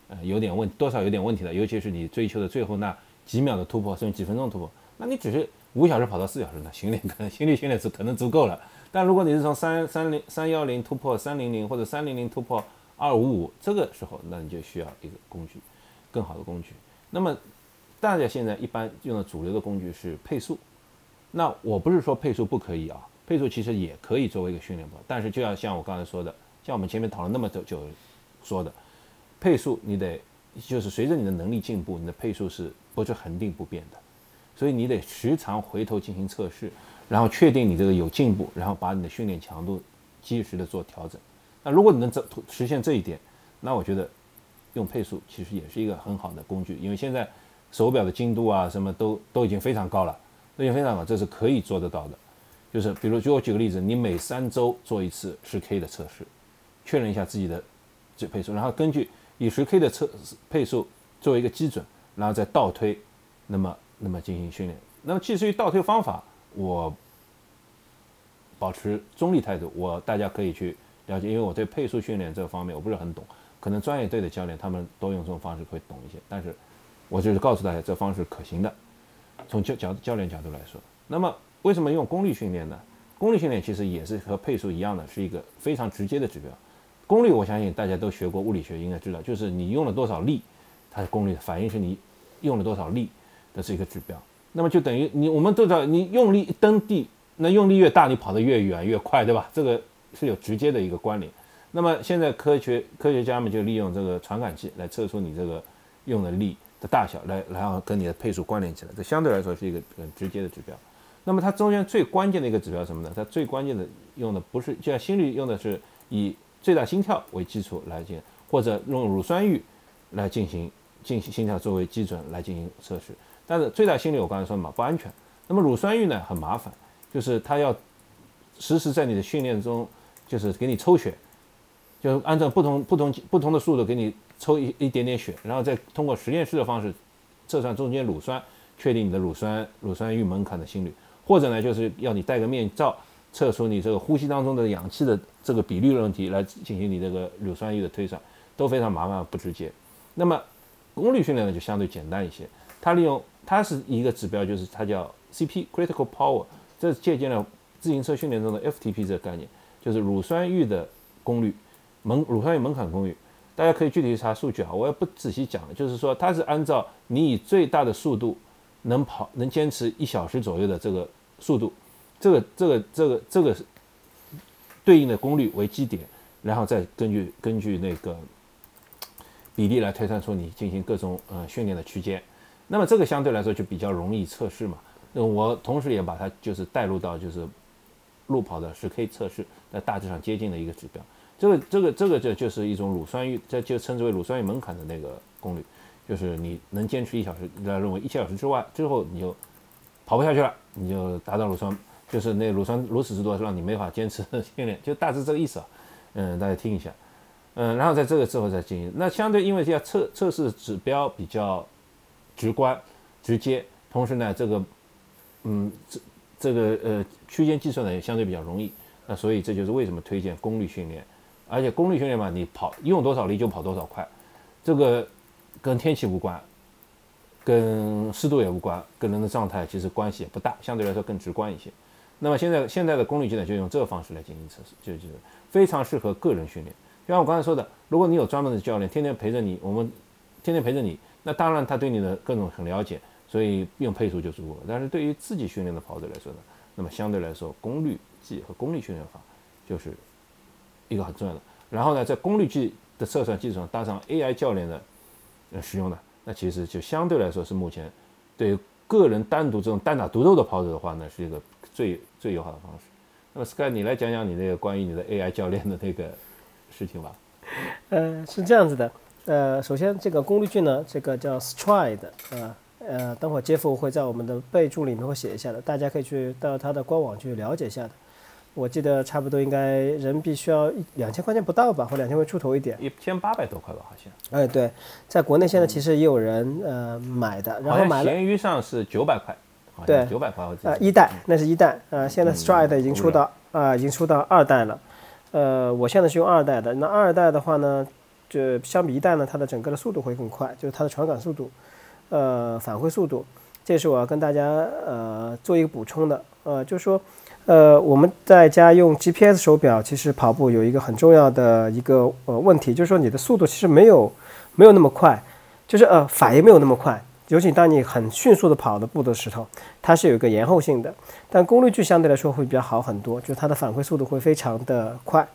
呃，有点问，多少有点问题的，尤其是你追求的最后那几秒的突破，甚至几分钟突破，那你只是。五小时跑到四小时，那训练可能心率训练是可能足够了。但如果你是从三三零三幺零突破三零零或者三零零突破二五五，这个时候那你就需要一个工具，更好的工具。那么大家现在一般用的主流的工具是配速。那我不是说配速不可以啊，配速其实也可以作为一个训练包，但是就要像我刚才说的，像我们前面讨论那么久久说的，配速你得就是随着你的能力进步，你的配速是不是恒定不变的？所以你得时常回头进行测试，然后确定你这个有进步，然后把你的训练强度及时的做调整。那如果你能这实现这一点，那我觉得用配速其实也是一个很好的工具，因为现在手表的精度啊什么都都已经非常高了，都已经非常高，这是可以做得到的。就是比如，就我举个例子，你每三周做一次十 K 的测试，确认一下自己的这配速，然后根据以十 K 的测配速作为一个基准，然后再倒推，那么。那么进行训练，那么至于倒推方法，我保持中立态度，我大家可以去了解，因为我对配速训练这方面我不是很懂，可能专业队的教练他们都用这种方式会懂一些，但是我就是告诉大家这方式可行的，从教教教练角度来说，那么为什么用功率训练呢？功率训练其实也是和配速一样的，是一个非常直接的指标。功率我相信大家都学过物理学，应该知道，就是你用了多少力，它的功率反应是你。用了多少力的这个指标。那么就等于你我们都知道，你用力一蹬地，那用力越大，你跑得越远越快，对吧？这个是有直接的一个关联。那么现在科学科学家们就利用这个传感器来测出你这个用的力的大小，来然后跟你的配速关联起来，这相对来说是一个很直接的指标。那么它中间最关键的一个指标什么呢？它最关键的用的不是就像心率用的是以最大心跳为基础来进行，或者用乳酸阈来进行进行心跳作为基准来进行测试。但是最大心率我刚才说嘛不安全。那么乳酸阈呢很麻烦，就是它要实时在你的训练中就是给你抽血。就按照不同不同不同的速度给你抽一一点点血，然后再通过实验室的方式测算中间乳酸，确定你的乳酸乳酸阈门槛的心率，或者呢就是要你戴个面罩，测出你这个呼吸当中的氧气的这个比率的问题来进行你这个乳酸阈的推算，都非常麻烦不直接。那么功率训练呢就相对简单一些，它利用它是一个指标，就是它叫 CP critical power，这借鉴了自行车训练中的 FTP 这个概念，就是乳酸阈的功率。门乳酸阈门槛功率，大家可以具体查数据啊，我也不仔细讲了。就是说，它是按照你以最大的速度能跑能坚持一小时左右的这个速度，这个这个这个这个对应的功率为基点，然后再根据根据那个比例来推算出你进行各种呃训练的区间。那么这个相对来说就比较容易测试嘛。那我同时也把它就是带入到就是路跑的十 K 测试，在大致上接近的一个指标。这个这个这个就就是一种乳酸阈，这就称之为乳酸阈门槛的那个功率，就是你能坚持一小时，家认为一小时之外之后你就跑不下去了，你就达到乳酸，就是那乳酸如此之多，让你没法坚持训练，就大致这个意思啊。嗯，大家听一下，嗯，然后在这个之后再进行。那相对因为要测测试指标比较直观直接，同时呢，这个嗯这这个呃区间计算呢也相对比较容易，那所以这就是为什么推荐功率训练。而且功率训练嘛，你跑用多少力就跑多少快，这个跟天气无关，跟湿度也无关，跟人的状态其实关系也不大，相对来说更直观一些。那么现在现在的功率计呢，就用这个方式来进行测试，就就是非常适合个人训练。就像我刚才说的，如果你有专门的教练，天天陪着你，我们天天陪着你，那当然他对你的各种很了解，所以用配速就足够了。但是对于自己训练的跑者来说呢，那么相对来说功率计和功率训练法就是。一个很重要的，然后呢，在功率计的测算基础上搭上 AI 教练的呃使用的，那其实就相对来说是目前对个人单独这种单打独斗的跑者的话呢，是一个最最友好的方式。那么 Sky，你来讲讲你那个关于你的 AI 教练的那个事情吧。呃，是这样子的，呃，首先这个功率计呢，这个叫 Stride 啊，呃，等会儿 Jeff 会在我们的备注里面会写一下的，大家可以去到他的官网去了解一下的。我记得差不多应该人民币需要一两千块钱不到吧，或两千块出头一点，一千八百多块吧，好像。哎，对，在国内现在其实也有人呃买的，然后买了。闲鱼上是九百块，对，九百块我记得。啊，一代那是一代，呃，现在 Stride 已经出到啊，已经出到二代了。呃，我现在是用二代的，那二代的话呢，就相比一代呢，它的整个的速度会更快，就是它的传感速度，呃，返回速度，这是我要跟大家呃做一个补充的，呃，就是说。呃，我们在家用 GPS 手表，其实跑步有一个很重要的一个呃问题，就是说你的速度其实没有没有那么快，就是呃反应没有那么快。尤其当你很迅速的跑的步的时候，它是有一个延后性的。但功率计相对来说会比较好很多，就是它的反馈速度会非常的快。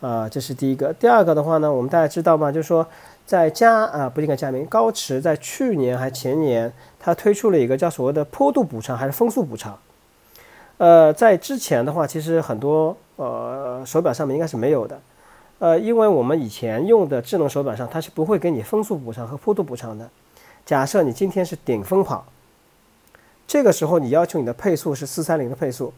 啊，这是第一个。第二个的话呢，我们大家知道吗？就是说在加啊不应该加名，高驰在去年还前年，它推出了一个叫所谓的坡度补偿还是风速补偿。呃，在之前的话，其实很多呃手表上面应该是没有的，呃，因为我们以前用的智能手表上，它是不会给你风速补偿和坡度补偿的。假设你今天是顶峰跑，这个时候你要求你的配速是四三零的配速，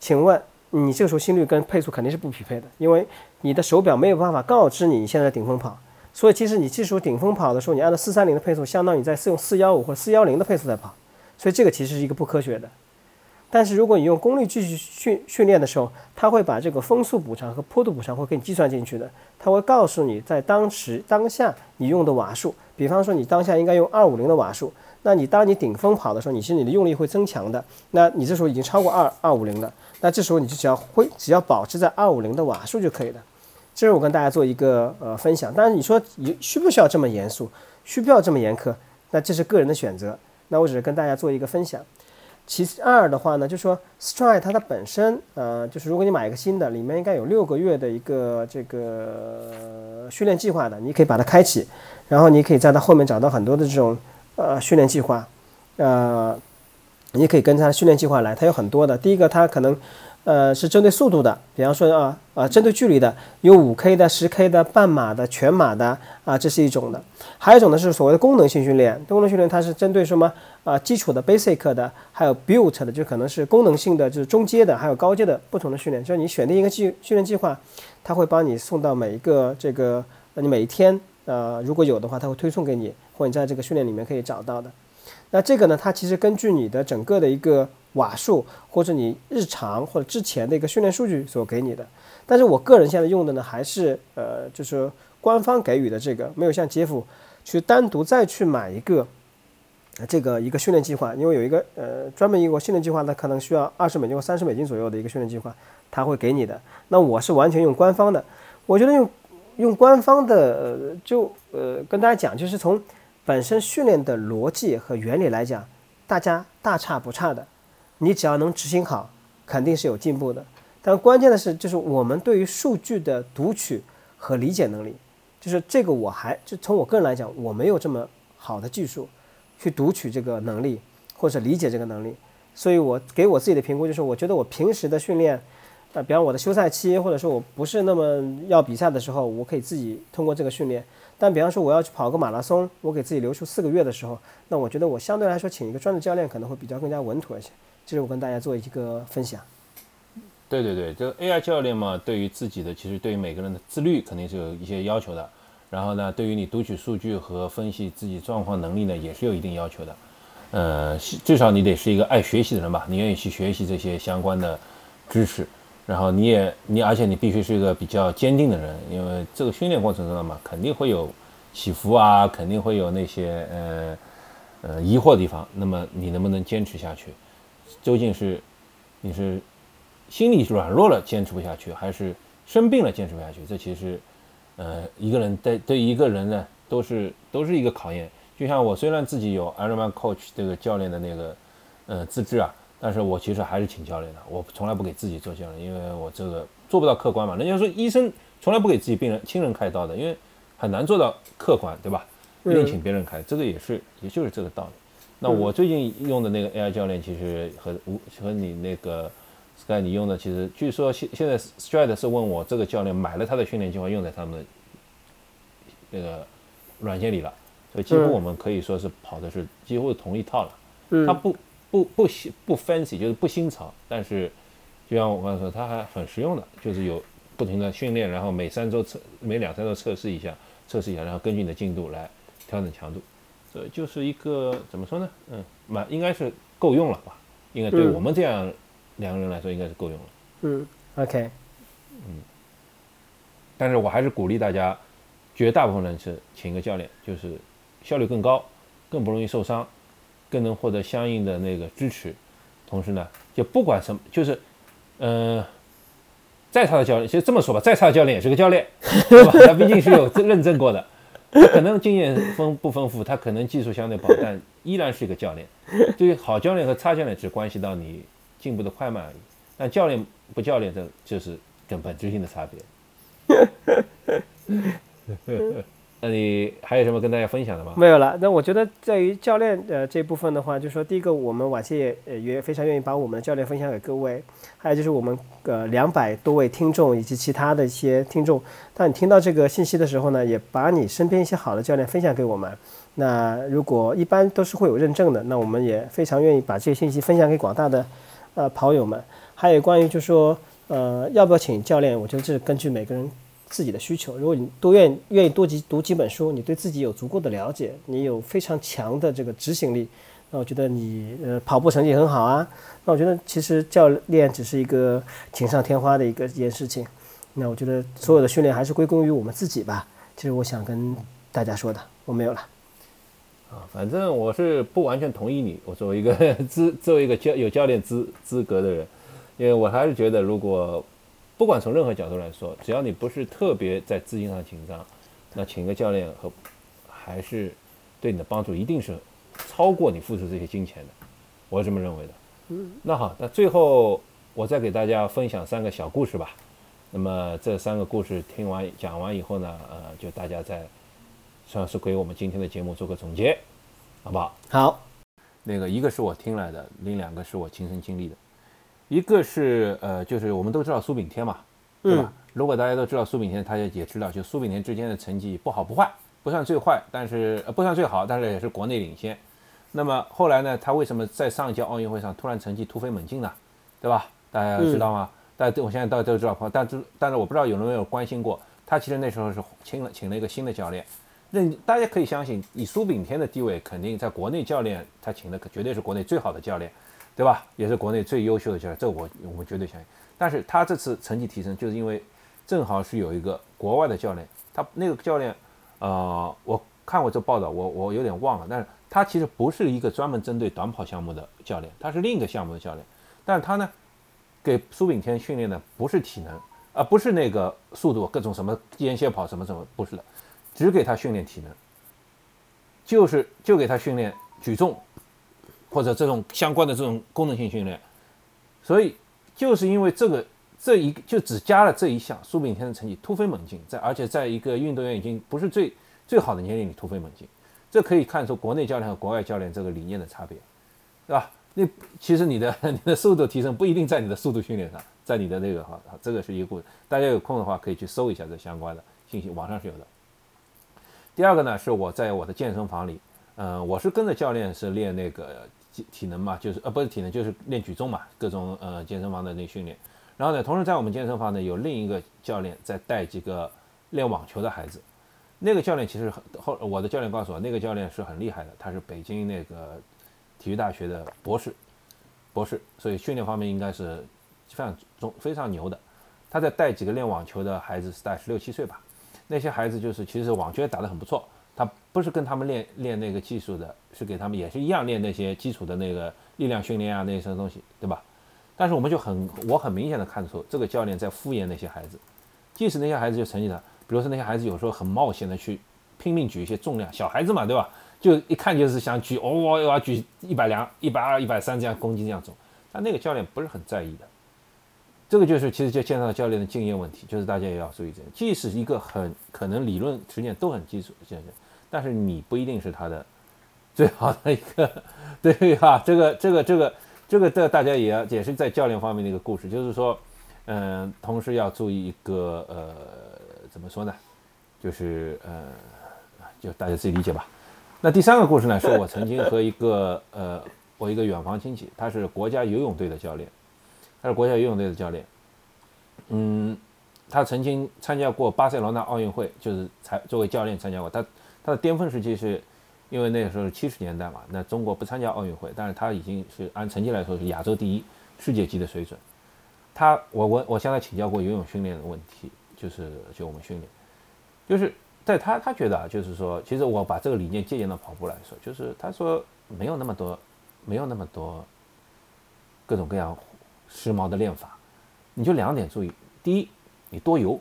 请问你这个时候心率跟配速肯定是不匹配的，因为你的手表没有办法告知你现在顶峰跑，所以其实你技术顶峰跑的时候，你按照四三零的配速，相当于在用四幺五或四幺零的配速在跑，所以这个其实是一个不科学的。但是如果你用功率继续训训练的时候，它会把这个风速补偿和坡度补偿会给你计算进去的。它会告诉你在当时当下你用的瓦数，比方说你当下应该用二五零的瓦数，那你当你顶峰跑的时候，你心里的用力会增强的。那你这时候已经超过二二五零了，那这时候你就只要会只要保持在二五零的瓦数就可以了。这是我跟大家做一个呃分享。但是你说你需不需要这么严肃？需不需要这么严苛？那这是个人的选择。那我只是跟大家做一个分享。其二的话呢，就说 Stride 它的本身，呃，就是如果你买一个新的，里面应该有六个月的一个这个训练计划的，你可以把它开启，然后你可以在它后面找到很多的这种呃训练计划，呃，你可以跟它的训练计划来，它有很多的。第一个，它可能。呃，是针对速度的，比方说啊啊，针对距离的，有五 K 的、十 K 的、半马的、全马的啊，这是一种的。还有一种呢是所谓的功能性训练，功能训练它是针对什么啊？基础的 basic 的，还有 built 的，就可能是功能性的，就是中阶的，还有高阶的不同的训练。就是你选定一个计训练计划，它会帮你送到每一个这个，你每一天呃，如果有的话，它会推送给你，或者你在这个训练里面可以找到的。那这个呢，它其实根据你的整个的一个。瓦数或者你日常或者之前的一个训练数据所给你的，但是我个人现在用的呢还是呃就是官方给予的这个，没有像杰夫去单独再去买一个这个一个训练计划，因为有一个呃专门一个训练计划，它可能需要二十美金或三十美金左右的一个训练计划，他会给你的。那我是完全用官方的，我觉得用用官方的就呃跟大家讲，就是从本身训练的逻辑和原理来讲，大家大差不差的。你只要能执行好，肯定是有进步的。但关键的是，就是我们对于数据的读取和理解能力，就是这个我还就从我个人来讲，我没有这么好的技术去读取这个能力或者理解这个能力。所以我给我自己的评估就是，我觉得我平时的训练，呃，比方我的休赛期或者说我不是那么要比赛的时候，我可以自己通过这个训练。但比方说我要去跑个马拉松，我给自己留出四个月的时候，那我觉得我相对来说请一个专业教练可能会比较更加稳妥一些。这是我跟大家做一个分享。对对对，这个 AI 教练嘛，对于自己的，其实对于每个人的自律肯定是有一些要求的。然后呢，对于你读取数据和分析自己状况能力呢，也是有一定要求的。呃，至少你得是一个爱学习的人吧，你愿意去学习这些相关的知识。然后你也你，而且你必须是一个比较坚定的人，因为这个训练过程中嘛，肯定会有起伏啊，肯定会有那些呃呃疑惑的地方。那么你能不能坚持下去？究竟是你是心理软弱了坚持不下去，还是生病了坚持不下去？这其实，呃，一个人对对一个人呢，都是都是一个考验。就像我虽然自己有 Ironman Coach 这个教练的那个呃资质啊，但是我其实还是请教练的。我从来不给自己做教练，因为我这个做不到客观嘛。人家说医生从来不给自己病人亲人开刀的，因为很难做到客观，对吧？一定请别人开，这个也是也就是这个道理。那我最近用的那个 AI 教练，其实和无和你那个 Sky 你用的，其实据说现现在 Stride 是问我这个教练买了他的训练计划用在他们的那个软件里了，所以几乎我们可以说是跑的是几乎同一套了。嗯。它不不不新不 fancy，就是不新潮，但是就像我刚才说，他还很实用的，就是有不停的训练，然后每三周测每两三周测试一下，测试一下，然后根据你的进度来调整强度。这就是一个怎么说呢？嗯，蛮应该是够用了吧？应该对我们这样两个人来说，应该是够用了。嗯，OK，嗯。但是我还是鼓励大家，绝大部分人是请一个教练，就是效率更高，更不容易受伤，更能获得相应的那个支持。同时呢，就不管什么，就是，呃，再差的教练，其实这么说吧，再差的教练也是个教练，对吧？他毕竟是有认证过的。他可能经验丰不丰富，他可能技术相对薄，但依然是一个教练。对于好教练和差教练，只关系到你进步的快慢而已。但教练不教练，这就是跟本质性的差别。那你还有什么跟大家分享的吗？没有了。那我觉得在于教练呃这部分的话，就说第一个，我们晚期也也非常愿意把我们的教练分享给各位。还有就是我们呃两百多位听众以及其他的一些听众，当你听到这个信息的时候呢，也把你身边一些好的教练分享给我们。那如果一般都是会有认证的，那我们也非常愿意把这些信息分享给广大的呃跑友们。还有关于就说呃要不要请教练，我觉得这是根据每个人。自己的需求，如果你多愿愿意多几读几本书，你对自己有足够的了解，你有非常强的这个执行力，那我觉得你呃跑步成绩很好啊。那我觉得其实教练只是一个锦上添花的一个一件事情。那我觉得所有的训练还是归功于我们自己吧。其实我想跟大家说的，我没有了。啊，反正我是不完全同意你。我作为一个 资作为一个教有教练资资格的人，因为我还是觉得如果。不管从任何角度来说，只要你不是特别在资金上紧张，那请个教练和还是对你的帮助一定是超过你付出这些金钱的，我是这么认为的。嗯，那好，那最后我再给大家分享三个小故事吧。那么这三个故事听完讲完以后呢，呃，就大家再算是给我们今天的节目做个总结，好不好？好。那个一个是我听来的，另两个是我亲身经历的。一个是呃，就是我们都知道苏炳添嘛，对吧？如果大家都知道苏炳添，他也也知道，就苏炳添之间的成绩不好不坏，不算最坏，但是不算最好，但是也是国内领先。那么后来呢，他为什么在上一届奥运会上突然成绩突飞猛进呢？对吧？大家知道吗？大家我现在大家都知道，但是但是我不知道有没有关心过，他其实那时候是请了请了一个新的教练。那大家可以相信，以苏炳添的地位，肯定在国内教练他请的可绝对是国内最好的教练，对吧？也是国内最优秀的教练，这我我们绝对相信。但是他这次成绩提升，就是因为正好是有一个国外的教练，他那个教练，呃，我看过这报道，我我有点忘了，但是他其实不是一个专门针对短跑项目的教练，他是另一个项目的教练，但他呢，给苏炳添训练的不是体能，而不是那个速度，各种什么间歇跑什么什么，不是的。只给他训练体能，就是就给他训练举重，或者这种相关的这种功能性训练，所以就是因为这个这一就只加了这一项，苏炳添的成绩突飞猛进，在而且在一个运动员已经不是最最好的年龄里突飞猛进，这可以看出国内教练和国外教练这个理念的差别，对吧？那其实你的 你的速度提升不一定在你的速度训练上，在你的那个哈，这个是一个故事，大家有空的话可以去搜一下这相关的信息，网上是有的。第二个呢，是我在我的健身房里，嗯，我是跟着教练是练那个体体能嘛，就是呃不是体能，就是练举重嘛，各种呃健身房的那训练。然后呢，同时在我们健身房呢有另一个教练在带几个练网球的孩子。那个教练其实很后，我的教练告诉我，那个教练是很厉害的，他是北京那个体育大学的博士，博士，所以训练方面应该是非常中非常牛的。他在带几个练网球的孩子，是带十六七岁吧。那些孩子就是其实网球也打得很不错，他不是跟他们练练那个技术的，是给他们也是一样练那些基础的那个力量训练啊那些东西，对吧？但是我们就很我很明显的看出这个教练在敷衍那些孩子，即使那些孩子就成绩的，比如说那些孩子有时候很冒险的去拼命举一些重量，小孩子嘛，对吧？就一看就是想举哦，我要举一百两、一百二、一百三这样公斤这样走，但那个教练不是很在意的。这个就是其实就牵涉到教练的经验问题，就是大家也要注意这个。即使一个很可能理论实践都很基础的，现在，但是你不一定是他的最好的一个，对哈？这个这个这个这个这大家也要也是在教练方面的一个故事，就是说，嗯，同时要注意一个呃，怎么说呢？就是呃，就大家自己理解吧。那第三个故事呢，是我曾经和一个呃，我一个远房亲戚，他是国家游泳队的教练。他是国家游泳队的教练，嗯，他曾经参加过巴塞罗那奥运会，就是才作为教练参加过。他他的巅峰时期是，因为那个时候是七十年代嘛，那中国不参加奥运会，但是他已经是按成绩来说是亚洲第一，世界级的水准。他我我我向他请教过游泳训练的问题，就是就我们训练，就是在他他觉得啊，就是说，其实我把这个理念借鉴到跑步来说，就是他说没有那么多，没有那么多各种各样。时髦的练法，你就两点注意：第一，你多游，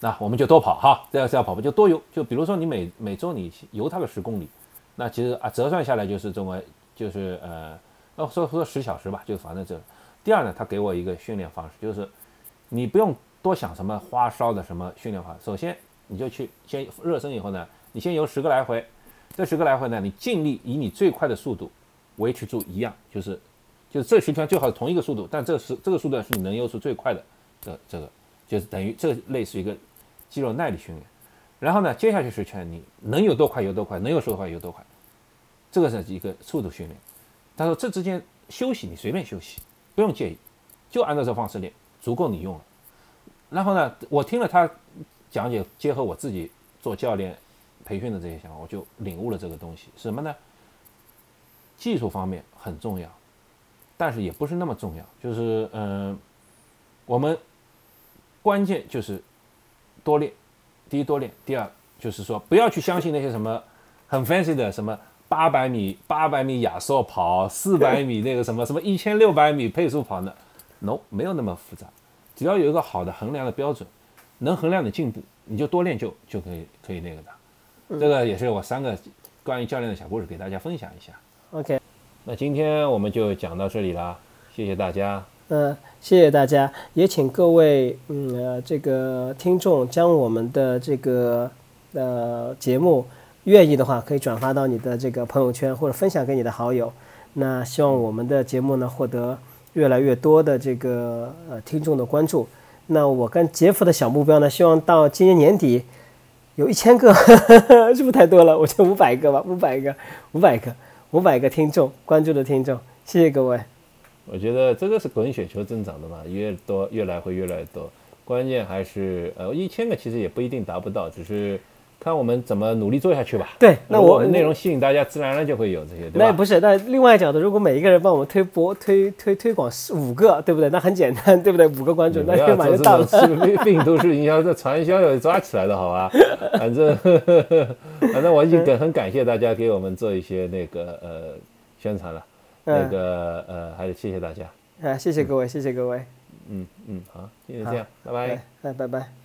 那我们就多跑哈。这样是要跑步，就多游。就比如说你每每周你游它个十公里，那其实啊折算下来就是这么就是呃，哦说说十小时吧，就反正这。第二呢，他给我一个训练方式，就是你不用多想什么花哨的什么训练法。首先你就去先热身以后呢，你先游十个来回，这十个来回呢，你尽力以你最快的速度维持住一样，就是。就是这十圈最好是同一个速度，但这是这个速度是你能游出最快的这这个，就是等于这类似于一个肌肉耐力训练。然后呢，接下去是劝你能有多快有多快，能有多快有多快，这个是一个速度训练。他说这之间休息你随便休息，不用介意，就按照这方式练，足够你用了。然后呢，我听了他讲解，结合我自己做教练培训的这些想法，我就领悟了这个东西，什么呢？技术方面很重要。但是也不是那么重要，就是嗯，我们关键就是多练，第一多练，第二就是说不要去相信那些什么很 fancy 的什么八百米八百米亚索跑，四百米那个什么什么一千六百米配速跑呢？no，没有那么复杂，只要有一个好的衡量的标准，能衡量的进步，你就多练就就可以可以那个的。这个也是我三个。关于教练的小故事给大家分享一下。OK，那今天我们就讲到这里啦，谢谢大家。嗯，谢谢大家，也请各位嗯这个听众将我们的这个呃节目，愿意的话可以转发到你的这个朋友圈或者分享给你的好友。那希望我们的节目呢获得越来越多的这个呃听众的关注。那我跟杰夫的小目标呢，希望到今年年底有一千个，是不是太多了？我就五百个吧，五百个，五百个，五百个听众关注的听众，谢谢各位。我觉得这个是滚雪球增长的嘛，越多越来会越来越多。关键还是呃一千个其实也不一定达不到，只是看我们怎么努力做下去吧。对，那我们内容吸引大家，自然而然就会有这些，对吧？那不是，那另外角度，如果每一个人帮我们推播、推推推广四五个，对不对？那很简单，对不对？五个关注，那就马上到种了。是病毒式营销，这传销要抓起来的好吧？反正 反正我已经感很感谢大家给我们做一些那个呃宣传了，那嗯个呃还是谢谢大家。啊，谢谢各位，谢谢各位，嗯嗯，好，今天这样，拜拜。哎，哎，拜拜。